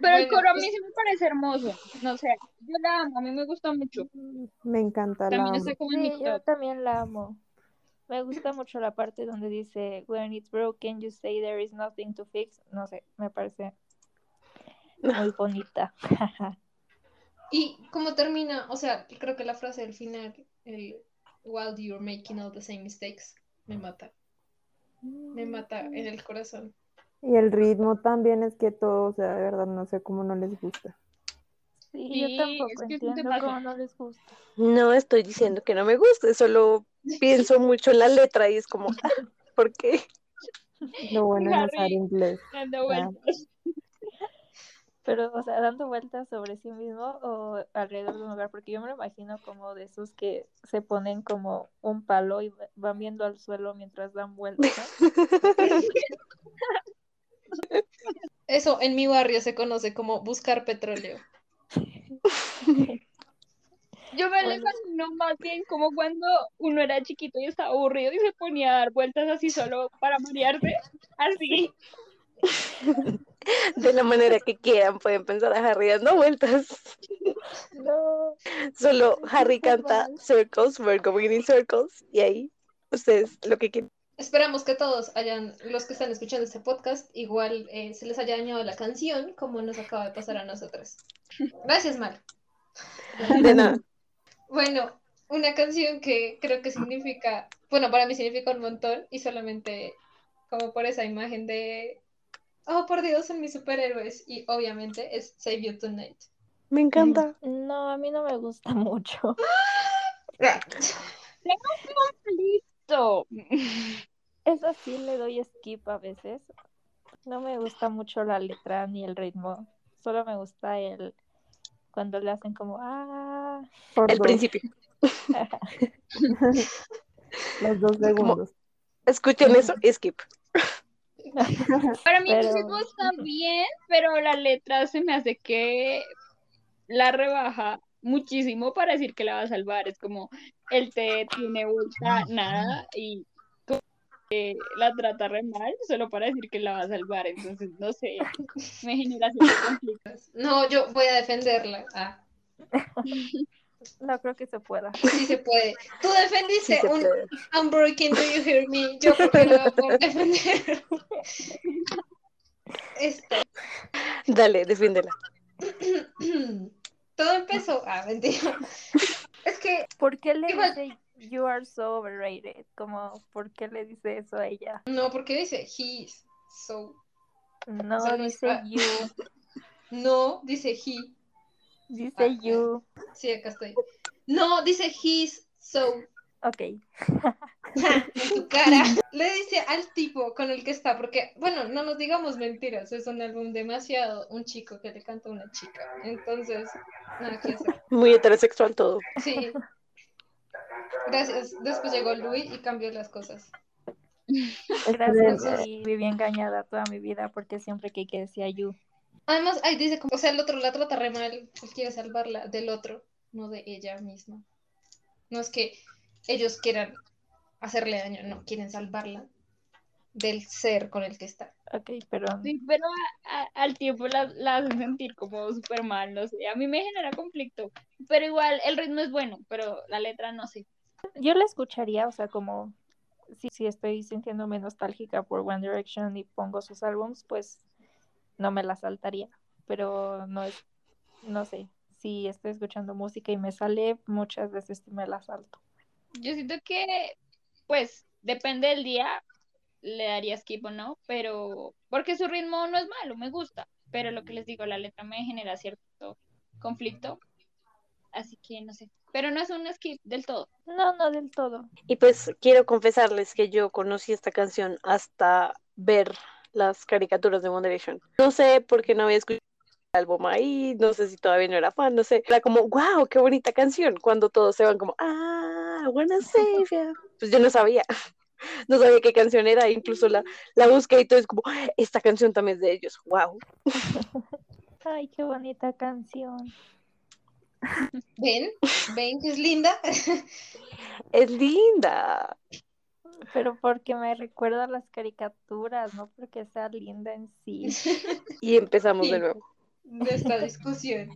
Pero el coro a pues- mí sí me parece hermoso. No sé, yo la amo, a mí me gusta mucho. Me encanta, la También amo. está como en mi Sí, yo también la amo. Me gusta (laughs) mucho la parte donde dice When it's broken, you say there is nothing to fix. No sé, me parece muy (laughs) bonita. (laughs) ¿Y cómo termina? O sea, creo que la frase del final, el While you're making all the same mistakes, me mata. Me mata en el corazón. Y el ritmo también es que todo, o sea, de verdad no sé cómo no les gusta. Sí, Sí, yo tampoco es que entiendo cómo no les gusta. No estoy diciendo que no me guste, solo pienso mucho en la letra y es como, ah, ¿por qué? Lo bueno es no usar inglés. Dando vueltas. Pero, o sea, dando vueltas sobre sí mismo o alrededor de un lugar, porque yo me lo imagino como de esos que se ponen como un palo y van viendo al suelo mientras dan vueltas. ¿no? Eso en mi barrio se conoce como buscar petróleo. (laughs) Yo me lo Bueno. imagino más bien como cuando uno era chiquito y estaba aburrido y se ponía a dar vueltas así solo para marearse. Así. (laughs) De la manera que quieran, pueden pensar a Harry dando vueltas. No, Solo Harry canta. Circles, we're going in circles, y ahí ustedes lo que quieran. Esperamos que todos hayan, los que están escuchando este podcast, igual eh, se les haya dañado la canción, como nos acaba de pasar a nosotros. Gracias, Mar. De nada. Bueno, una canción que creo que significa, bueno, para mí significa un montón y solamente como por esa imagen de, oh, por Dios, son mis superhéroes y obviamente es Save You Tonight. Me encanta. no, a mí no me gusta mucho. Listo. Eso sí le doy skip a veces. No me gusta mucho la letra ni el ritmo. Solo me gusta el cuando le hacen como ah. Por El dos, principio. (laughs) los dos segundos. Escuchen eso, (laughs) skip. (laughs) Para mí Pero- el ritmo está bien, pero la letra se me hace que la rebaja muchísimo para decir que la va a salvar. Es como el te tiene vuelta nada y que la trata re mal solo para decir que la va a salvar. Entonces, no sé, (laughs) me genera cierto conflicto. No, yo voy a defenderla. Ah, No creo que se pueda. sí se puede. Tú Sí defendiste se un puede. Unbroken, do you hear me? Yo porque no voy a (laughs) defender. Esto. Dale, defiéndela. (clears throat) Todo empezó. Ah, mentira. Es que ¿Por qué le Igual- dice you are so overrated? Como, ¿por qué le dice eso a ella? no, porque dice he's so. No, dice ah. you, (laughs) No, dice he. dice Ah, you. Sí, acá estoy. No, dice he's so Ok. (laughs) en tu cara. Le dice al tipo con el que está, porque, bueno, no nos digamos mentiras, es un álbum demasiado un chico que le canta a una chica. Entonces, nada que hacer. Muy heterosexual todo. Sí. Gracias. Después llegó Louis y cambió las cosas. Gracias, y viví engañada toda mi vida porque siempre que que decía you. Además, ahí dice, como, o sea, el otro la trata re mal, él quiere salvarla del otro, no de ella misma. No es que ellos quieran hacerle daño, no, quieren salvarla del ser con el que está. Ok, pero Sí, pero a- a- al tiempo la, la hacen sentir como súper mal, no sé. A mí me genera conflicto. Pero igual el ritmo es bueno, pero la letra no sé. Yo la escucharía, o sea, como si, si estoy sintiéndome nostálgica por One Direction y pongo sus álbums, pues no me la saltaría. Pero no es, no sé, si estoy escuchando música y me sale, muchas veces me la salto. Yo siento que, pues, depende del día, le daría skip o no, pero porque su ritmo no es malo, me gusta. Pero lo que les digo, la letra me genera cierto conflicto. Así que no sé. Pero no es un skip del todo. No, no del todo. Y pues quiero confesarles que yo conocí esta canción hasta ver las caricaturas de One Direction. No sé por qué no había escuchado el álbum ahí, no sé si todavía no era fan, no sé. Era como, wow, qué bonita canción, cuando todos se van como, ah, wanna save ya. Pues yo no sabía, (laughs) no sabía qué canción era, incluso la, la busqué y todo es como, esta canción también es de ellos, wow. (laughs) Ay, qué bonita canción. ¿Ven? ¿Ven que es linda? Es linda. Pero porque me recuerda a las caricaturas, no porque sea linda en sí. Y empezamos de nuevo. de esta discusión.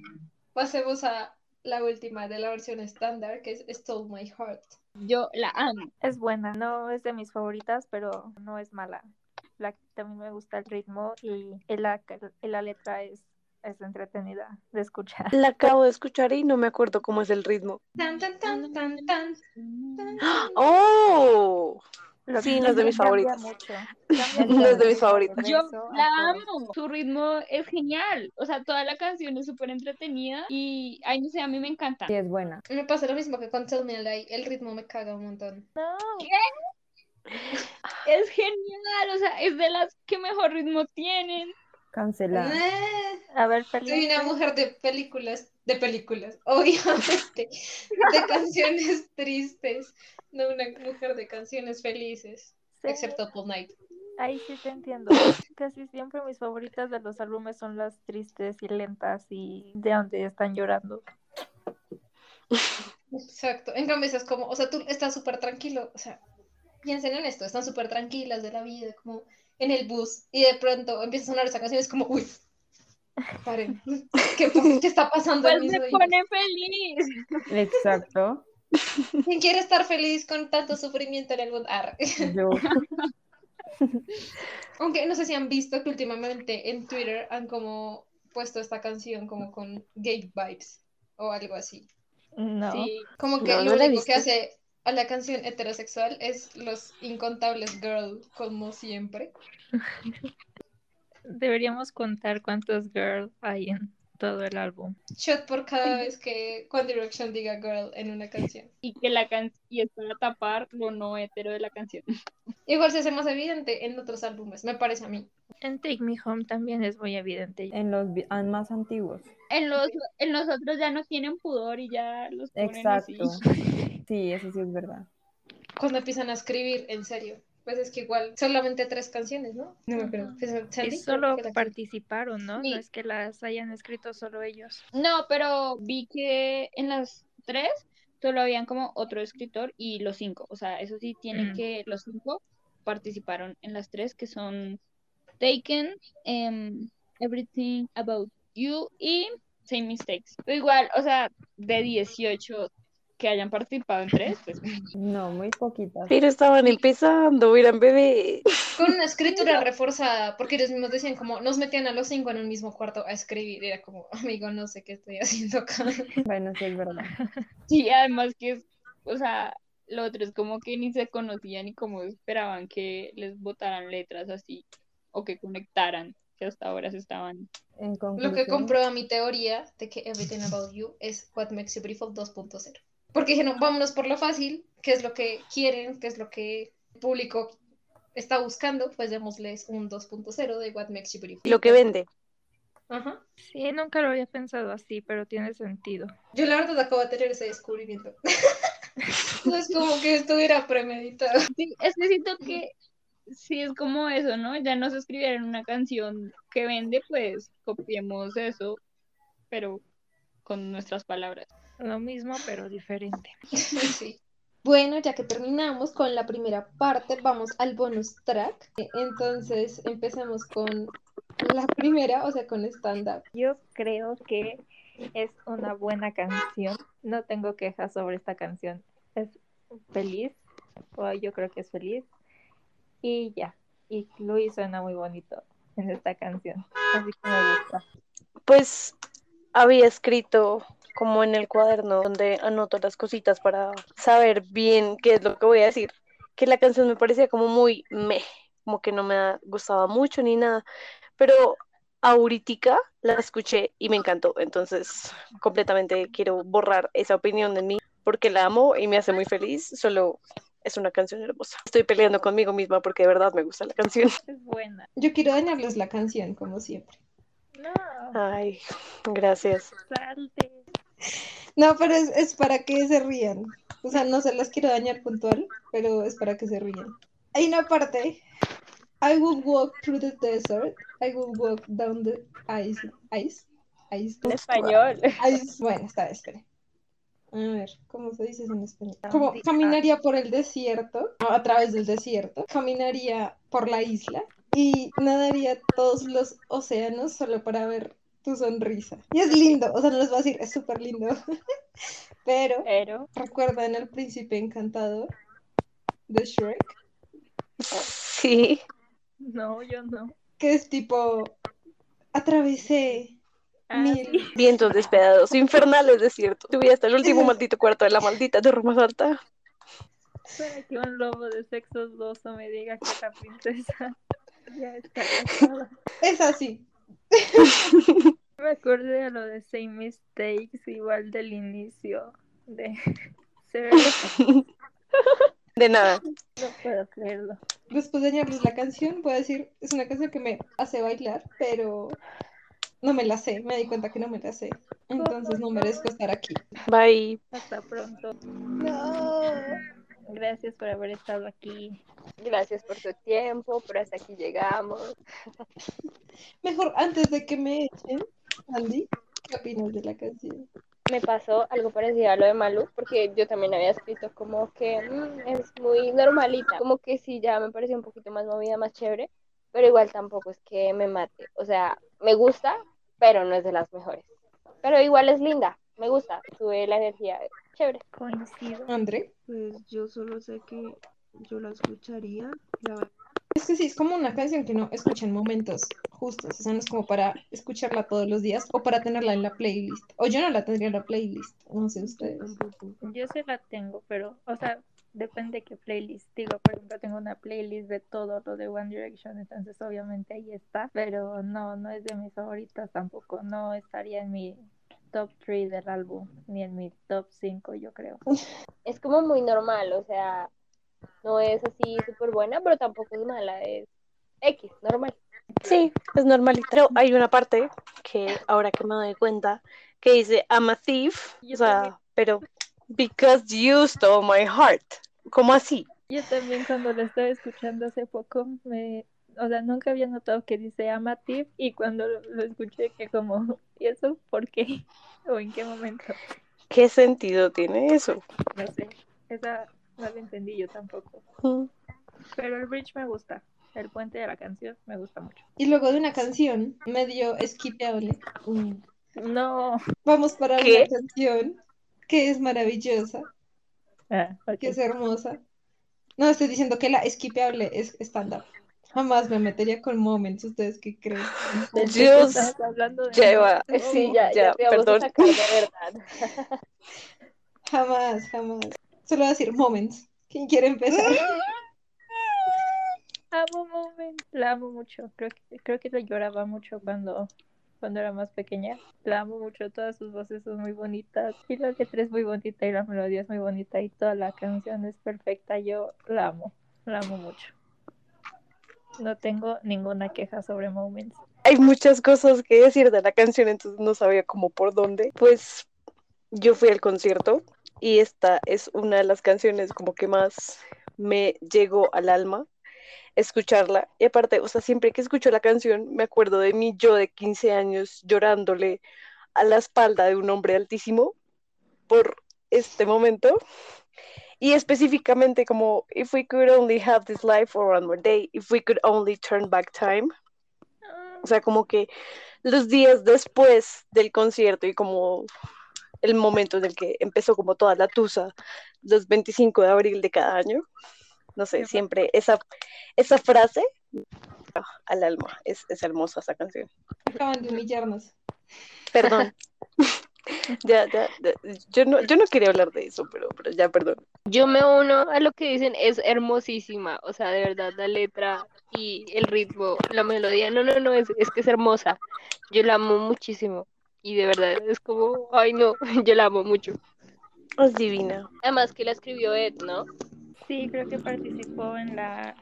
Pasemos a la última de la versión estándar, que es Stole My Heart. Yo la amo. Es buena, no es de mis favoritas, pero no es mala. La, también me gusta el ritmo y la, la letra es, es entretenida de escuchar. La acabo de escuchar y no me acuerdo cómo es el ritmo. Tan, tan, tan, tan, tan. ¡Oh! Lo Sí, (laughs) no es de mis cambia favoritas. mucho. Cambia No es de mis favoritas. de Yo la amo. Su ritmo es genial. O sea, toda la canción es súper entretenida. Y, ay, no sé, a mí me encanta. Sí, es buena. Me pasa lo mismo que con Tell Me a Lie, el ritmo me caga un montón. No, Es genial. O sea, es de las que mejor ritmo tienen. Cancelada. Eh, a ver, soy una mujer de películas, de películas, (laughs) obviamente, de canciones tristes, no una mujer de canciones felices, Sí, excepto Paul Night. ahí sí te entiendo. Casi siempre mis favoritas de los álbumes son las tristes y lentas y de donde están llorando. Exacto. En cambio, es como, o sea, tú estás súper tranquilo, o sea, piensen en esto, están súper tranquilas de la vida, como en el bus, y de pronto empieza a sonar esa canción, es como, uy, paren, (laughs) ¿qué, está pasando Pues oídos? pone feliz. Exacto. ¿Quién quiere estar feliz con tanto sufrimiento en el mundo? Yo. (laughs) Aunque no sé si han visto que últimamente en Twitter han como puesto esta canción como con gay vibes o algo así. No. Sí. Como que No, lo no único que hace a la canción heterosexual es los incontables girl, como siempre. (laughs) Deberíamos contar cuántos girls hay en todo el álbum. Shot por cada vez que One Direction diga girl en una canción. Y que la can y es para tapar lo no hetero de la canción. Igual se hace más evidente en otros álbumes, me parece a mí. En Take Me Home también es muy evidente. En los ah, más antiguos. En los, en los otros ya no tienen pudor y ya los ponen Exacto. así. (laughs) Sí, eso sí es verdad. Cuando empiezan a escribir, en serio. Pues es que igual, solamente tres canciones, ¿no? No me acuerdo. Pues, Y Sandy, solo participaron, ¿no? Sí. No es que las hayan escrito solo ellos. No, pero vi que en las tres solo habían como otro escritor y los cinco. O sea, eso sí, tienen Mm. que los cinco participaron en las tres que son Taken, em, Everything About You y Same Mistakes. Pero igual, o sea, de 18 que hayan participado en tres, pues (laughs) No, muy poquitas. Pero estaban empezando, eran bebés. Con una escritura reforzada, porque ellos mismos decían como, nos metían a los cinco en un mismo cuarto a escribir, era como, amigo, no sé qué estoy haciendo acá. (laughs) Bueno, sí es verdad. sí, además que es, o sea, lo otro es como que ni se conocían y como esperaban que les botaran letras así o que conectaran, que hasta ahora se estaban En Lo que comprueba mi teoría de que Everything About You es What Makes You Beautiful 2.0. porque dijeron, vámonos por lo fácil, qué es lo que quieren, qué es lo que el público está buscando, pues démosles un 2.0 de What Makes You Beautiful. Lo que vende. Ajá. Sí, nunca lo había pensado así, pero tiene sentido. Yo la verdad acabo de tener ese descubrimiento. (laughs) no es como que estuviera premeditado. Sí, es que siento que sí es como eso, ¿no? Ya nos escribieron una canción que vende, pues copiemos eso, pero con nuestras palabras. Lo mismo, pero diferente. (laughs) Sí. Bueno, ya que terminamos con la primera parte, vamos al bonus track. Entonces, empecemos con la primera, o sea, con stand-up. Yo creo que es una buena canción. No tengo quejas sobre esta canción. Es feliz, o yo creo que es feliz. Y ya. Y Luis suena muy bonito en esta canción. Así que me gusta. Pues había escrito como en el cuaderno donde anoto las cositas para saber bien qué es lo que voy a decir. Que la canción me parecía como muy meh, como que no me gustaba mucho ni nada. Pero ahorita la escuché y me encantó. Entonces, completamente quiero borrar esa opinión de mí porque la amo y me hace muy feliz. Solo es una canción hermosa. Estoy peleando conmigo misma porque de verdad me gusta la canción. (laughs) Es buena. Yo quiero dañarles la canción, como siempre. No, Ay, gracias. salte. No, pero es, es para que se rían. O sea, no se las quiero dañar puntual, pero es para que se rían. Hay una parte. I will walk through the desert. I will walk down the ice. Ice. Ice. En español. Ice. Bueno, está, espere. A ver, ¿cómo se dice en español? Como the caminaría por el desierto, a través del desierto, caminaría por la isla y nadaría todos los océanos solo para ver tu sonrisa. Y es lindo, o sea, no les voy a decir, es súper lindo. (laughs) Pero, Pero ¿recuerdan el príncipe encantador de Shrek? Sí. No, yo no. Que es tipo, atravesé Ah, mil. sí. (laughs) Vientos despiadados, infernales desiertos. Subí hasta el último (laughs) maldito cuarto de la maldita torre más alta. Para que un lobo de sexo dudoso me diga que la princesa ya está casada. Es así. (laughs) Me acordé de lo de Same Mistakes, igual del inicio de. (laughs) De nada. No puedo creerlo. Después de dañarles la canción, voy a decir, es una canción que me hace bailar, pero no me la sé, me di cuenta que no me la sé. Entonces no merezco estar aquí. Bye. Hasta pronto. No. Gracias por haber estado aquí. gracias por tu tiempo, pero hasta aquí llegamos. (laughs) Mejor antes de que me echen, Andy, ¿qué opinas de la canción? me pasó algo parecido a lo de Malu, porque yo también había escrito como que mm, es muy normalita, como que sí, ya me pareció un poquito más movida, más chévere, pero igual tampoco es que me mate, o sea, me gusta, pero no es de las mejores. Pero igual es linda, me gusta, sube la energía, chévere. Coincido. André. Pues yo solo sé que yo la escucharía. La... Es que sí, es como una canción que no escucha en momentos justos, o sea, no es como para escucharla todos los días o para tenerla en la playlist. O yo no la tendría en la playlist, no sé ustedes. Yo sí la tengo, pero, o sea, depende de qué playlist. Digo, por ejemplo, tengo una playlist de todo lo de One Direction, entonces obviamente ahí está, pero no, no es de mis favoritas tampoco. No estaría en mi top 3 del álbum, ni en mi top 5, yo creo. (laughs) Es como muy normal, o sea, no es así súper buena, pero tampoco es mala, es X, normal. Sí, es normalito. Pero hay una parte que ahora que me doy cuenta que dice I'm a thief, Yo o sea, pero because you stole my heart. ¿Cómo así? Yo también cuando lo estaba escuchando hace poco, me, o sea, nunca había notado que dice Amativ y cuando lo, lo escuché que como, (laughs) ¿y eso por qué? (laughs) ¿O en qué momento? ¿Qué sentido tiene eso? No sé, esa no la entendí yo tampoco. Mm. Pero el bridge me gusta, el puente de la canción me gusta mucho. Y luego de una canción medio skipeable, mm, No, vamos para ¿Qué? una canción que es maravillosa, ah, que es hermosa. No estoy diciendo que la skipeable es stand-up. Jamás me metería con Moments, ¿ustedes qué creen? (laughs) Dios, hablando de ya iba. Eh, Sí, ya, Ya, ya vamos perdón. sacar de (laughs) verdad. Jamás, jamás. Solo decir Moments. ¿Quién quiere empezar? (laughs) Amo Moment, la amo mucho. Creo que, creo que la lloraba mucho cuando cuando era más pequeña. La amo mucho, todas sus voces son muy bonitas y la letra es muy bonita y la melodía es muy bonita y toda la canción es perfecta. Yo la amo, la amo mucho. No tengo ninguna queja sobre Moments. Hay muchas cosas que decir de la canción, entonces no sabía cómo por dónde. Pues yo fui al concierto y esta es una de las canciones como que más me llegó al alma escucharla. Y aparte, o sea, siempre que escucho la canción, me acuerdo de mi yo de 15 años llorándole a la espalda de un hombre altísimo por este momento. Y específicamente como, if we could only have this life for one more day, if we could only turn back time. O sea, como que los días después del concierto y como el momento en el que empezó como toda la tusa, los 25 de abril de cada año, no sé, siempre esa, esa frase al alma, es, es hermosa esa canción. Acaban de humillarnos. Perdón. (laughs) (laughs) ya, ya, ya, yo no, yo no quería hablar de eso, pero, pero ya, perdón. Yo me uno a lo que dicen, es hermosísima, o sea, de verdad, la letra y el ritmo, la melodía, no, no, no, es, es que es hermosa. Yo la amo muchísimo y de verdad es como, ay no, (laughs) yo la amo mucho. Es divina. Además que la escribió Ed, ¿no? Sí, creo que participó en la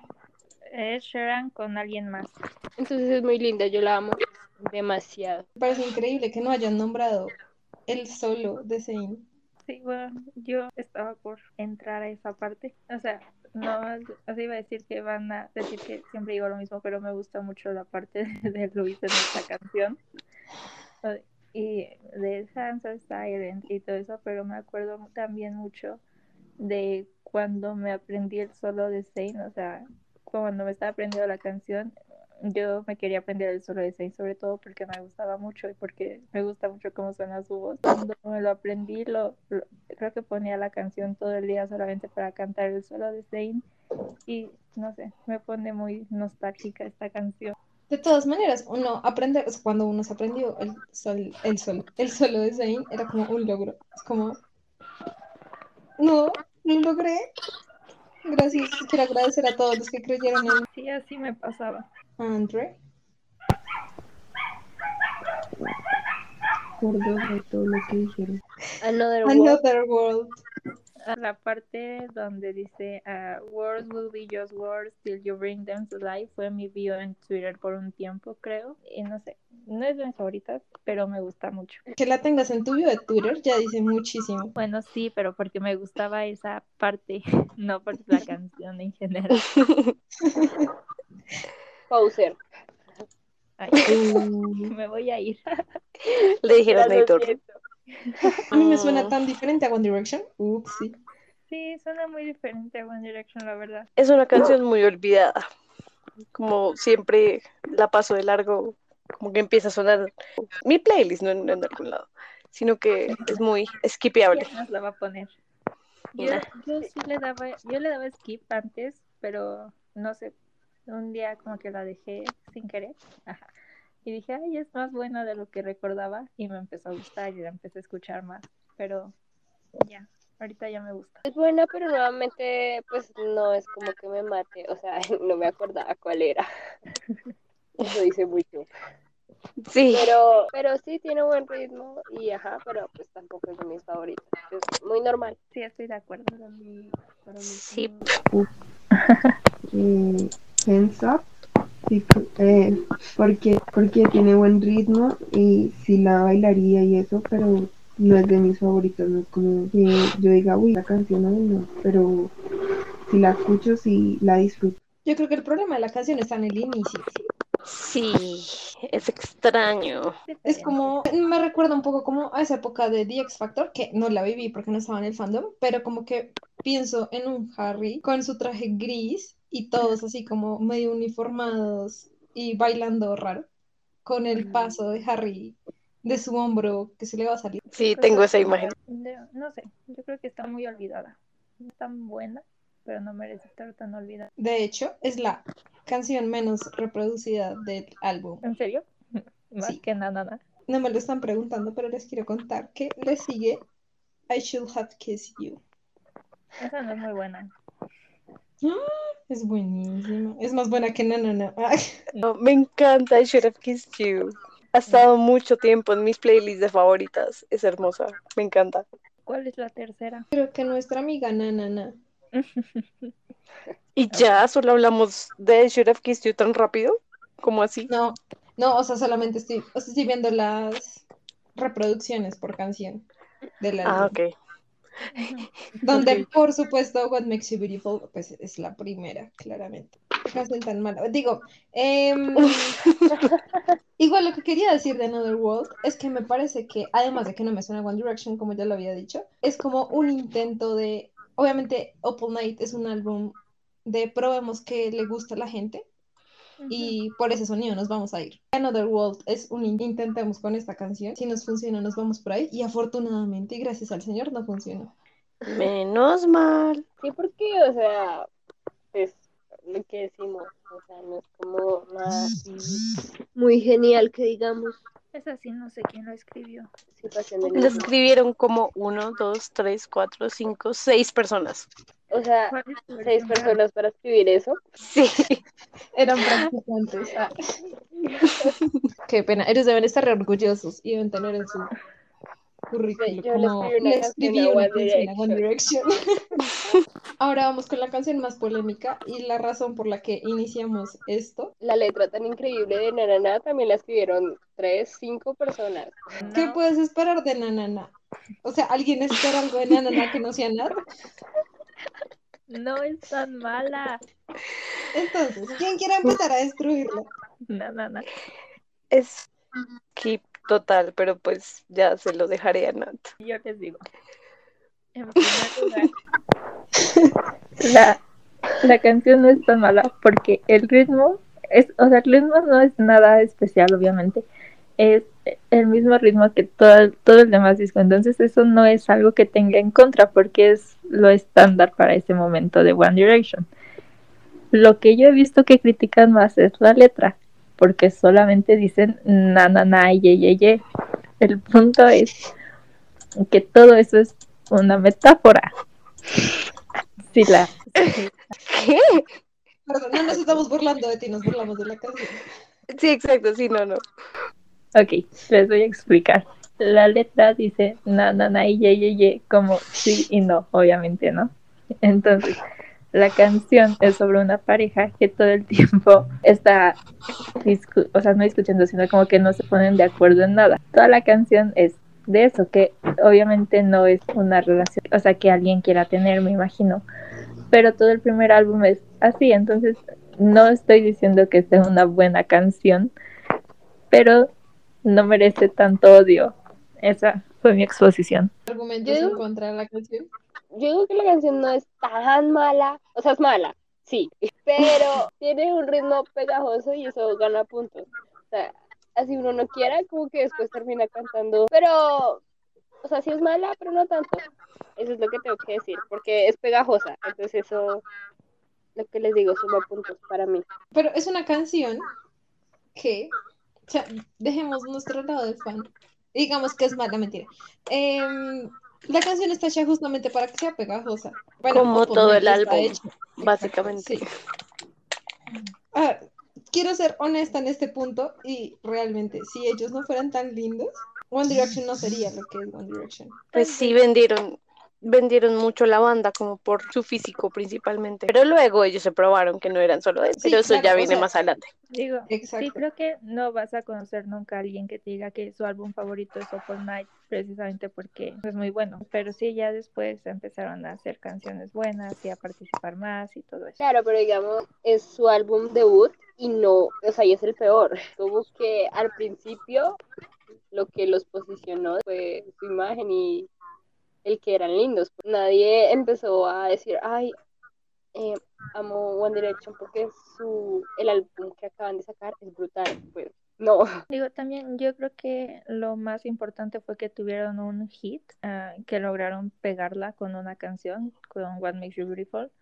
Ed Sheeran con alguien más. Entonces es muy linda, yo la amo demasiado. Me parece increíble que no hayan nombrado el solo de Zayn. Sí, bueno, yo estaba por entrar a esa parte. O sea, no, así iba a decir que van a decir que siempre digo lo mismo, pero me gusta mucho la parte (laughs) de Luis en esta canción. Y de Sansa Silent y todo eso, pero me acuerdo también mucho de cuando me aprendí el solo de Zayn, o sea, cuando me estaba aprendiendo la canción, yo me quería aprender el solo de Zayn, sobre todo porque me gustaba mucho y porque me gusta mucho cómo suena su voz. Cuando me lo aprendí, lo, lo- creo que ponía la canción todo el día solamente para cantar el solo de Zayn y no sé, me pone muy nostálgica esta canción. De todas maneras, uno aprende, o sea, cuando uno se aprendió el sol, el sol, el solo de Zayn era como un logro. Es como, no, lo logré. Gracias. Quiero agradecer a todos los que creyeron en Sí, así me pasaba. Andre. De todo lo que dijeron. Another World. Another World. A la parte donde dice ah, words will be just words till you bring them to life fue mi bio en Twitter por un tiempo creo y no sé no es de mis favoritas pero me gusta mucho Que la tengas en tu bio de Twitter ya dice muchísimo. bueno sí pero porque me gustaba esa parte (laughs) no por la canción en general (laughs) Poser. Ay, (laughs) (laughs) me voy a ir (laughs) Le dijeron siento. A mí me suena tan diferente a One Direction. Ups, sí. sí suena muy diferente a One Direction la verdad Es una canción muy olvidada. Como siempre la paso de largo, como que empieza a sonar mi playlist, no en, en algún lado, sino que es muy skipeable. ¿Quién nos la va a poner? Yo, yo sí le daba, yo le daba skip antes, pero no sé, un día como que la dejé sin querer. Ajá. Y dije, ay, es más buena de lo que recordaba y me empezó a gustar y la empecé a escuchar más. Pero ya, ahorita ya me gusta. Es buena, pero nuevamente, pues no es como que me mate. O sea, (laughs) no me acordaba cuál era. (laughs) Eso dice mucho. Sí, Pero, pero sí tiene buen ritmo y ajá, pero pues tampoco es de mis favoritas. Es muy normal. Sí, estoy de acuerdo. para mí, para mí sí. eh, (laughs) Hands Up, sí, eh, porque, porque tiene buen ritmo y sí la bailaría y eso, pero no es de mis favoritos, no es como que yo diga, uy, la canción ay, no, pero si la escucho, sí la disfruto. Yo creo que el problema de la canción está en el inicio. Sí, es extraño. Es como, me recuerda un poco como a esa época de The X Factor, que no la viví porque no estaba en el fandom, pero como que pienso en un Harry con su traje gris y todos así como medio uniformados y bailando raro, con el paso de Harry de su hombro que se le va a salir. Sí, tengo esa imagen. De- no sé, yo creo que está muy olvidada. No es tan buena, pero no merece estar tan olvidada. De hecho, es la canción menos reproducida del álbum. ¿En serio? (laughs) Más Sí. que nada, nada. No me lo están preguntando, pero les quiero contar que le sigue I Should Have Kissed You. Esa no es muy buena. (gasps) Es buenísima. Es más buena que No, no, no. No, me encanta I Should Have Kissed You. Ha estado mucho tiempo en mis playlists de favoritas. Es hermosa, me encanta. ¿Cuál es la tercera? Creo que nuestra amiga Nanana. Y ya, solo hablamos de Should Have Kissed You tan rápido. como así? No, no, o sea, solamente estoy, o sea, estoy viendo las reproducciones por canción del Ah, álbum. ok. (laughs) Donde, por supuesto, What Makes You Beautiful, pues es la primera, claramente. Qué canción tan mala. Digo, em, (laughs) igual lo que quería decir de Another World es que me parece que, además de que no me suena One Direction, como ya lo había dicho, es como un intento de, obviamente, Opal Night es un álbum de probemos que le gusta a la gente y por ese sonido nos vamos a ir. Another World es un in- intentemos con esta canción, si nos funciona nos vamos por ahí y afortunadamente y gracias al Señor no funcionó. Menos mal. Sí, porque, o sea, es lo que decimos, o sea, no es como nada así muy genial que digamos. Es así, no sé quién lo escribió. Sí, Lo escribieron como uno, dos, tres, cuatro, cinco, seis personas. O sea, ¿Cuál es tu seis personas para escribir eso. Sí. (laughs) Eran practicantes. ah. (laughs) Qué pena. Ellos deben estar orgullosos y deben tener en su currículum Yo como escribí una One canción a One Direction. (laughs) Ahora vamos con la canción más polémica y la razón por la que iniciamos esto. La letra tan increíble de Nanana también la escribieron tres, cinco personas. ¿Qué No, puedes esperar de Nanana? O sea, ¿alguien espera algo de Nanana que no sea nada? No es tan mala. Entonces, ¿quién quiere empezar a destruirla? No, no, no. Es keep total, pero pues ya se lo dejaré a Nat. Yo les digo. En primer lugar, (laughs) la, la canción no es tan mala porque el ritmo es, o sea, el ritmo no es nada especial, obviamente. Es el mismo ritmo que todo, todo el demás disco. Entonces, eso no es algo que tenga en contra porque es lo estándar para ese momento de One Direction. Lo que yo he visto que critican más es la letra, porque solamente dicen na na na ye ye ye. El punto es que todo eso es una metáfora. Si la (laughs) ¿Qué? Perdón, no nos estamos burlando de ti, nos burlamos de la canción. Sí, exacto, sí, no, no. Ok, les voy a explicar. La letra dice na na na y ye ye ye como sí y no, obviamente, ¿no? Entonces, la canción es sobre una pareja que todo el tiempo está, o sea, no discutiendo, sino como que no se ponen de acuerdo en nada. Toda la canción es de eso, que obviamente no es una relación, o sea, que alguien quiera tener, me imagino. Pero todo el primer álbum es así, entonces no estoy diciendo que sea una buena canción, pero no merece tanto odio. Esa fue mi exposición. Argumentos Yo- en contra de la canción. Yo digo que la canción no es tan mala, o sea, es mala, sí, (laughs) pero tiene un ritmo pegajoso y eso gana puntos. O sea, así uno no quiera, como que después termina cantando, pero, o sea, sí es mala, pero no tanto. Eso es lo que tengo que decir, porque es pegajosa, entonces eso, lo que les digo, suma puntos para mí. Pero es una canción que, sea, dejemos nuestro lado de fan. Digamos que es mala mentira. Em, la canción está hecha justamente para que sea pegajosa. Bueno, Como todo el álbum, hecho. básicamente. Sí. Ah, quiero ser honesta en este punto y realmente, si ellos no fueran tan lindos, One Direction no sería lo que es One Direction. Pues sí vendieron, vendieron mucho la banda como por su físico principalmente. Pero luego ellos se probaron que no eran solo eso. Sí, Pero eso claro, ya o viene sea, más adelante. Digo, sí, Exacto. creo que no vas a conocer nunca a alguien que te diga que su álbum favorito es Opal Night, precisamente porque es muy bueno. Pero sí, ya después empezaron a hacer canciones buenas y a participar más y todo eso. Claro, pero digamos, es su álbum debut y no, o sea, y es el peor. (laughs) Como que al principio lo que los posicionó fue su imagen y el que eran lindos. Nadie empezó a decir, ay, eh, amo One Direction porque su, el álbum que acaban de sacar es brutal. Pues no, (laughs) Digo, también yo creo que lo más importante fue que tuvieron un hit, ah, que lograron pegarla con una canción, con What Makes You Beautiful,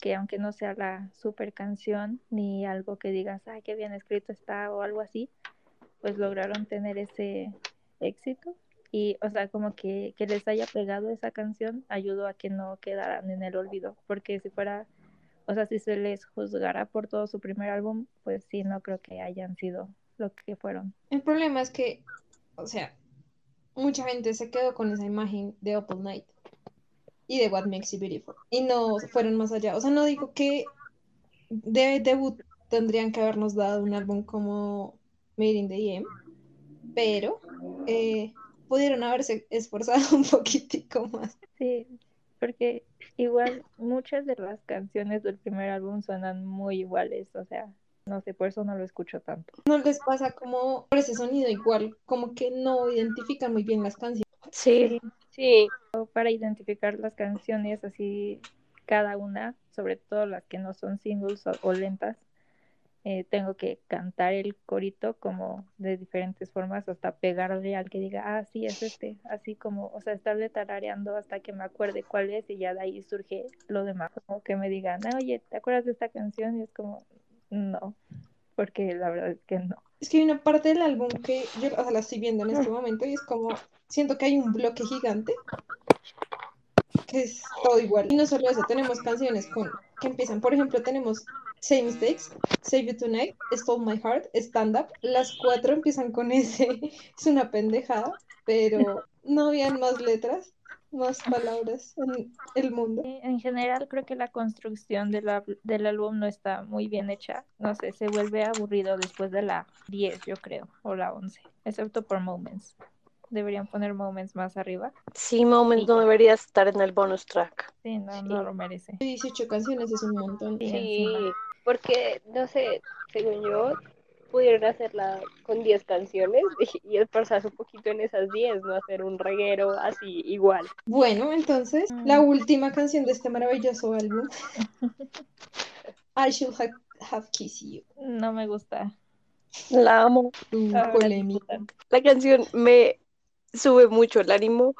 que aunque no sea la super canción ni algo que digas, ay, qué bien escrito está o algo así, pues lograron tener ese éxito. Y, o sea, como que, que les haya pegado esa canción ayudó a que no quedaran en el olvido, porque si fuera, o sea, si se les juzgara por todo su primer álbum, pues sí, no creo que hayan sido lo que fueron. El problema es que, o sea, mucha gente se quedó con esa imagen de Opal Night y de What Makes You Beautiful y no fueron más allá. O sea, no digo que de debut tendrían que habernos dado un álbum como Made in the EM, pero eh, pudieron haberse esforzado (laughs) un poquitico más. Sí, porque igual muchas de las canciones del primer álbum suenan muy iguales, o sea, no sé, por eso no lo escucho tanto. No les pasa como por ese sonido igual, como que no identifican muy bien las canciones. Sí, Sí, O Para identificar las canciones así, cada una, sobre todo las que no son singles o, o lentas, eh, tengo que cantar el corito como de diferentes formas hasta pegarle al que diga, ah, sí, es este, así como, o sea, estarle tarareando hasta que me acuerde cuál es y ya de ahí surge lo demás, como que me digan, "Ah, oye, ¿te acuerdas de esta canción? Y es como, no, porque la verdad es que no. Es que hay una parte del álbum que yo o sea, la estoy viendo en este momento y es como, siento que hay un bloque gigante que es todo igual. Y no solo eso, tenemos canciones con, que empiezan, por ejemplo, tenemos Same Mistakes, Save You Tonight, Stole My Heart, Stand Up. Las cuatro empiezan con ese. (laughs) Es una pendejada, pero no habían más letras, más palabras en el mundo. En general creo que la construcción de la- del álbum no está muy bien hecha. No sé, se vuelve aburrido después de la 10, yo creo, o la 11, excepto por Moments. Deberían poner Moments más arriba. sí, Moment no debería estar en el bonus track. Sí, no, Sí. no lo merece. 18 canciones es un montón. Sí, sí. Porque, no sé, según yo, pudieron hacerla con 10 canciones y, (laughs) y esforzarse un poquito en esas 10, no hacer un reguero así igual. Bueno, entonces, Mm. la última canción de este maravilloso álbum, I Should Have, have Kissed You. No me gusta. La amo. Polémico. disfrutan. La canción me sube mucho el ánimo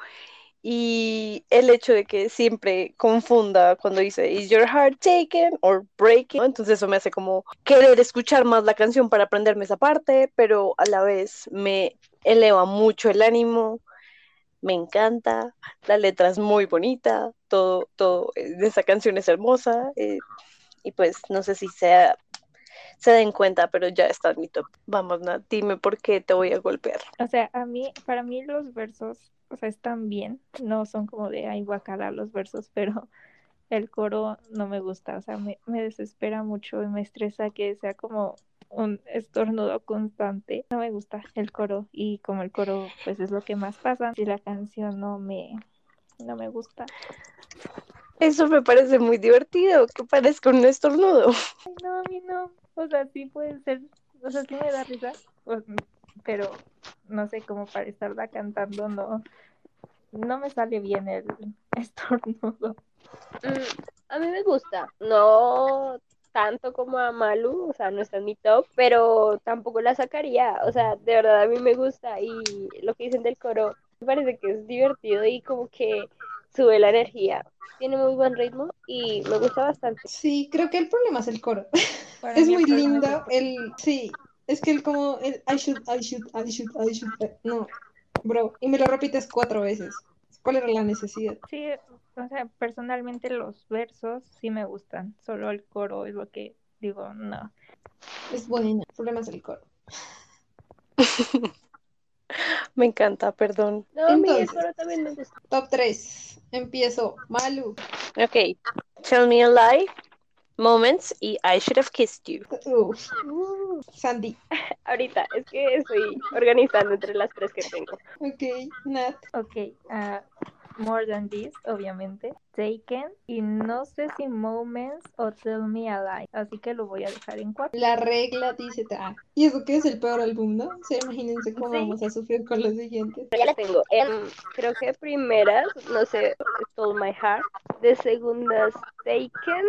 y el hecho de que siempre confunda cuando dice Is your heart taken or breaking? Entonces eso me hace como querer escuchar más la canción para aprenderme esa parte, pero a la vez me eleva mucho el ánimo. Me encanta, la letra es muy bonita, todo, todo de esa canción es hermosa eh, y pues no sé si sea, se den cuenta, pero ya está en mi top. Vamos, Nat, dime por qué te voy a golpear. O sea, a mí, para mí los versos, o sea, están bien. No son como de, ay, guacala los versos, (laughs) pero el coro no me gusta. O sea, me, me desespera mucho y me estresa que sea como un estornudo constante. No me gusta el coro y como el coro, pues es lo que más pasa. Si la canción no me, no me gusta. Eso me parece muy divertido, que parezca un estornudo. (laughs) Ay, no, a mí no. O sea, sí puede ser, o sea, sí me da risa, pero no sé, como para estarla cantando, no, no me sale bien el (laughs) estornudo. Mm, a mí me gusta, no tanto como a Malu, o sea, no está en mi top, pero tampoco la sacaría, o sea, de verdad a mí me gusta y lo que dicen del coro me parece que es divertido y como que sube la energía, tiene muy buen ritmo y me gusta bastante. Sí, creo que el problema es el coro. Para Es muy lindo el, sí, es que el como el I should, I should, I should, I should, eh, no, bro, y me lo repites cuatro veces. ¿Cuál era la necesidad? Sí, o sea, personalmente los versos sí me gustan, solo el coro es lo que digo, no. Es bueno, el problema es el coro. (laughs) Me encanta, perdón. No, mí el coro también me gusta. Top 3. Empiezo. Malu. Ok, Tell Me a Lie, Moments y I Should Have Kissed You. Uh, Sandy. (laughs) ahorita, es que estoy organizando entre las tres que tengo. Ok. Nat. Ok, ah, More Than This, obviamente, Taken, y no sé si Moments o Tell Me a Lie, así que lo voy a dejar en cuatro. La regla dice. Ah, y eso que es el peor álbum, ¿no? O sea, imagínense cómo Sí. vamos a sufrir con los siguientes. Ya la tengo. Creo que primeras, no sé, Stole My Heart. De segundas, Taken.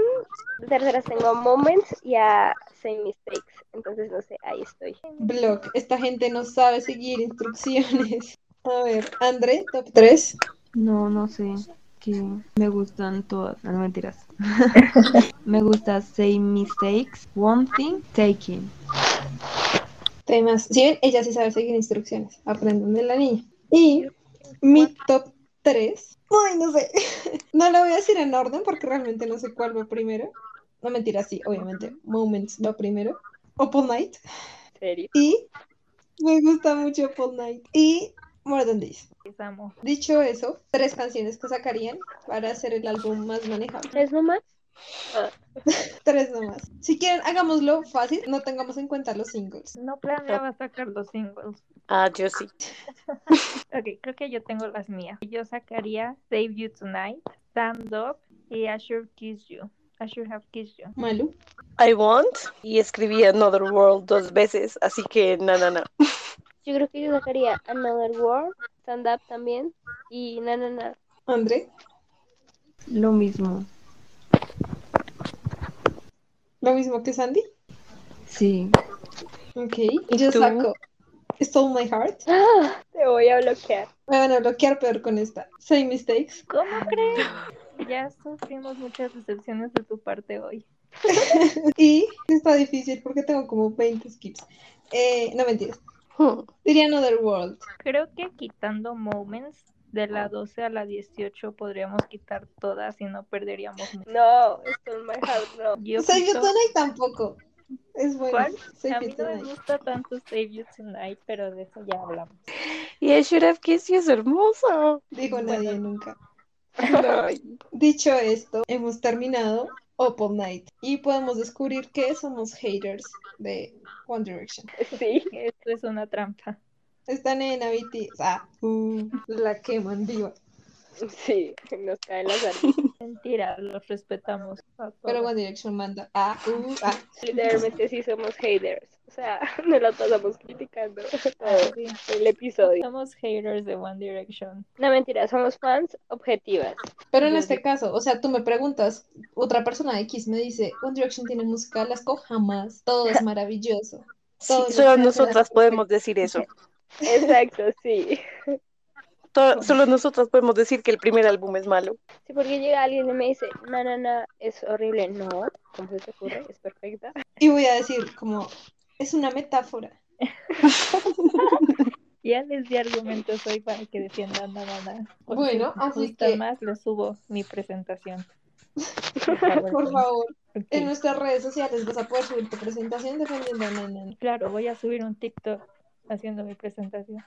De terceras tengo Moments y a Same Mistakes. Entonces, no sé, ahí estoy. Blog. Esta gente no sabe seguir instrucciones. A ver, André, top 3. No, no sé. Que me gustan todas. No, no mentiras. (laughs) me gusta Say Mistakes, One Thing, Taking. Temas. Si ven, ella sí sabe seguir instrucciones. Aprendan de la niña. Y mi top 3. Ay, no sé. (laughs) No lo voy a decir en orden porque realmente no sé cuál va primero. No mentira, sí, obviamente. Moments va primero. Opal Night. serio. Y me gusta mucho Paul Night. Y More Than This. Les amo. Dicho eso, tres canciones que sacarían para hacer el álbum más manejable. ¿Tres nomás? Ah, (laughs) Tres nomás. Si quieren, hagámoslo fácil, no tengamos en cuenta los singles. No planeaba sacar los singles. Ah, yo sí. (laughs) Ok, creo que yo tengo las mías. Yo sacaría Save You Tonight, Stand Up y I Should Kiss You. I Should Have Kissed You. Malu. I want. Y escribí Another World dos veces, así que no, no, no. Yo creo que yo sacaría Another World, Stand Up también, y na, na, na. André. Lo mismo. Lo mismo que Sandy. Sí. Ok. ¿Y Yo tú? saco Stole My Heart. ¡Ah! (gasps) Te voy a bloquear. Me van a bloquear peor con esta. Same Mistakes. ¿Cómo (laughs) crees? Ya sufrimos muchas decepciones de tu parte hoy. (laughs) Y está difícil porque tengo como 20 skips. Eh, no mentiras. (laughs) Diría Another World. Creo que quitando Moments de la 12 a la 18 podríamos quitar todas y no perderíamos mucho. No, Stole My Heart, no. Yo Save You quito- Tonight tampoco. Es bueno. ¿Cuál? Save A You mí no me gusta tanto Save You Tonight, pero de eso ya hablamos. Y I Should Have Kissed You es hermosa. Digo nadie nunca. (laughs) Ay. Dicho esto, hemos terminado Opal Night y podemos descubrir que somos haters de One Direction. Sí. Esto es una trampa. Están en BTS. Ah, uh, la queman viva. Sí, nos caen las (laughs) armas. Mentira, los respetamos. a Pero. One Direction manda. Ah, uh, ah. Literalmente sí somos haters. O sea, (laughs) nos la pasamos criticando (laughs) todo sí. el episodio. Somos haters de One Direction. No mentira, somos fans objetivas. Pero en este caso, o sea, tú me preguntas, otra persona X me dice, One Direction tiene música lasco jamás, todo es maravilloso. Sí, Todo solo nosotras podemos decir eso. Exacto, sí. Solo nosotras podemos decir que el primer álbum es malo. Sí, porque llega alguien y me dice, no, no, no, es horrible. No, ¿cómo se te ocurre? Es perfecta. Y voy a decir como, es una metáfora. (laughs) Ya les di argumentos hoy para que defiendan a Nana. Por Bueno, así gusta que- más, les subo mi presentación. (laughs) Por favor, en nuestras redes sociales vas a poder subir tu presentación defendiendo a Nana. Claro, voy a subir un TikTok haciendo mi presentación.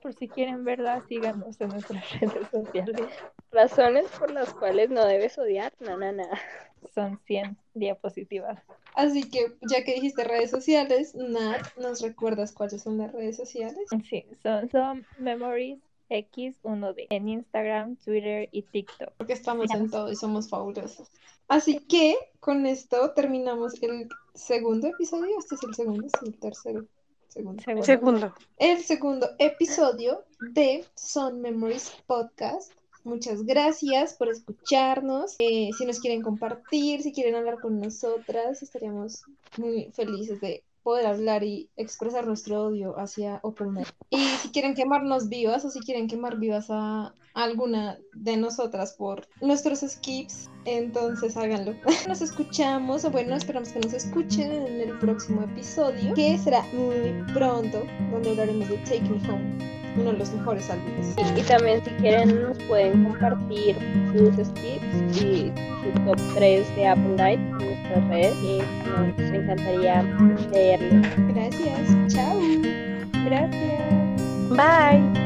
Por si quieren verla, síganos en nuestras (laughs) redes sociales. Razones por las cuales no debes odiar. No, no, no. Son 100 diapositivas. Así que, ya que dijiste redes sociales, Nat, ¿nos recuerdas cuáles son las redes sociales? Sí, son, son Memories X1D en Instagram, Twitter y TikTok. Porque estamos en todo y somos fabulosos. Así que, con esto terminamos el segundo episodio. Este es el segundo, es el tercero. Segundo. Segundo. Segundo. el segundo episodio de Son Memories Podcast. Muchas gracias por escucharnos. Eh, si nos quieren compartir, si quieren hablar con nosotras, estaríamos muy felices de poder hablar y expresar nuestro odio hacia OpenNet. Y si quieren quemarnos vivas o si quieren quemar vivas a alguna de nosotras por nuestros skips, entonces háganlo. (laughs) Nos escuchamos, o bueno, esperamos que nos escuchen en el próximo episodio, que será muy pronto, donde hablaremos de Take Me Home, uno de los mejores álbumes. Y también si quieren nos pueden compartir sus skips y su top 3 de Apple Night en nuestras redes y nos encantaría leerlos. Gracias, chao. Gracias. Bye.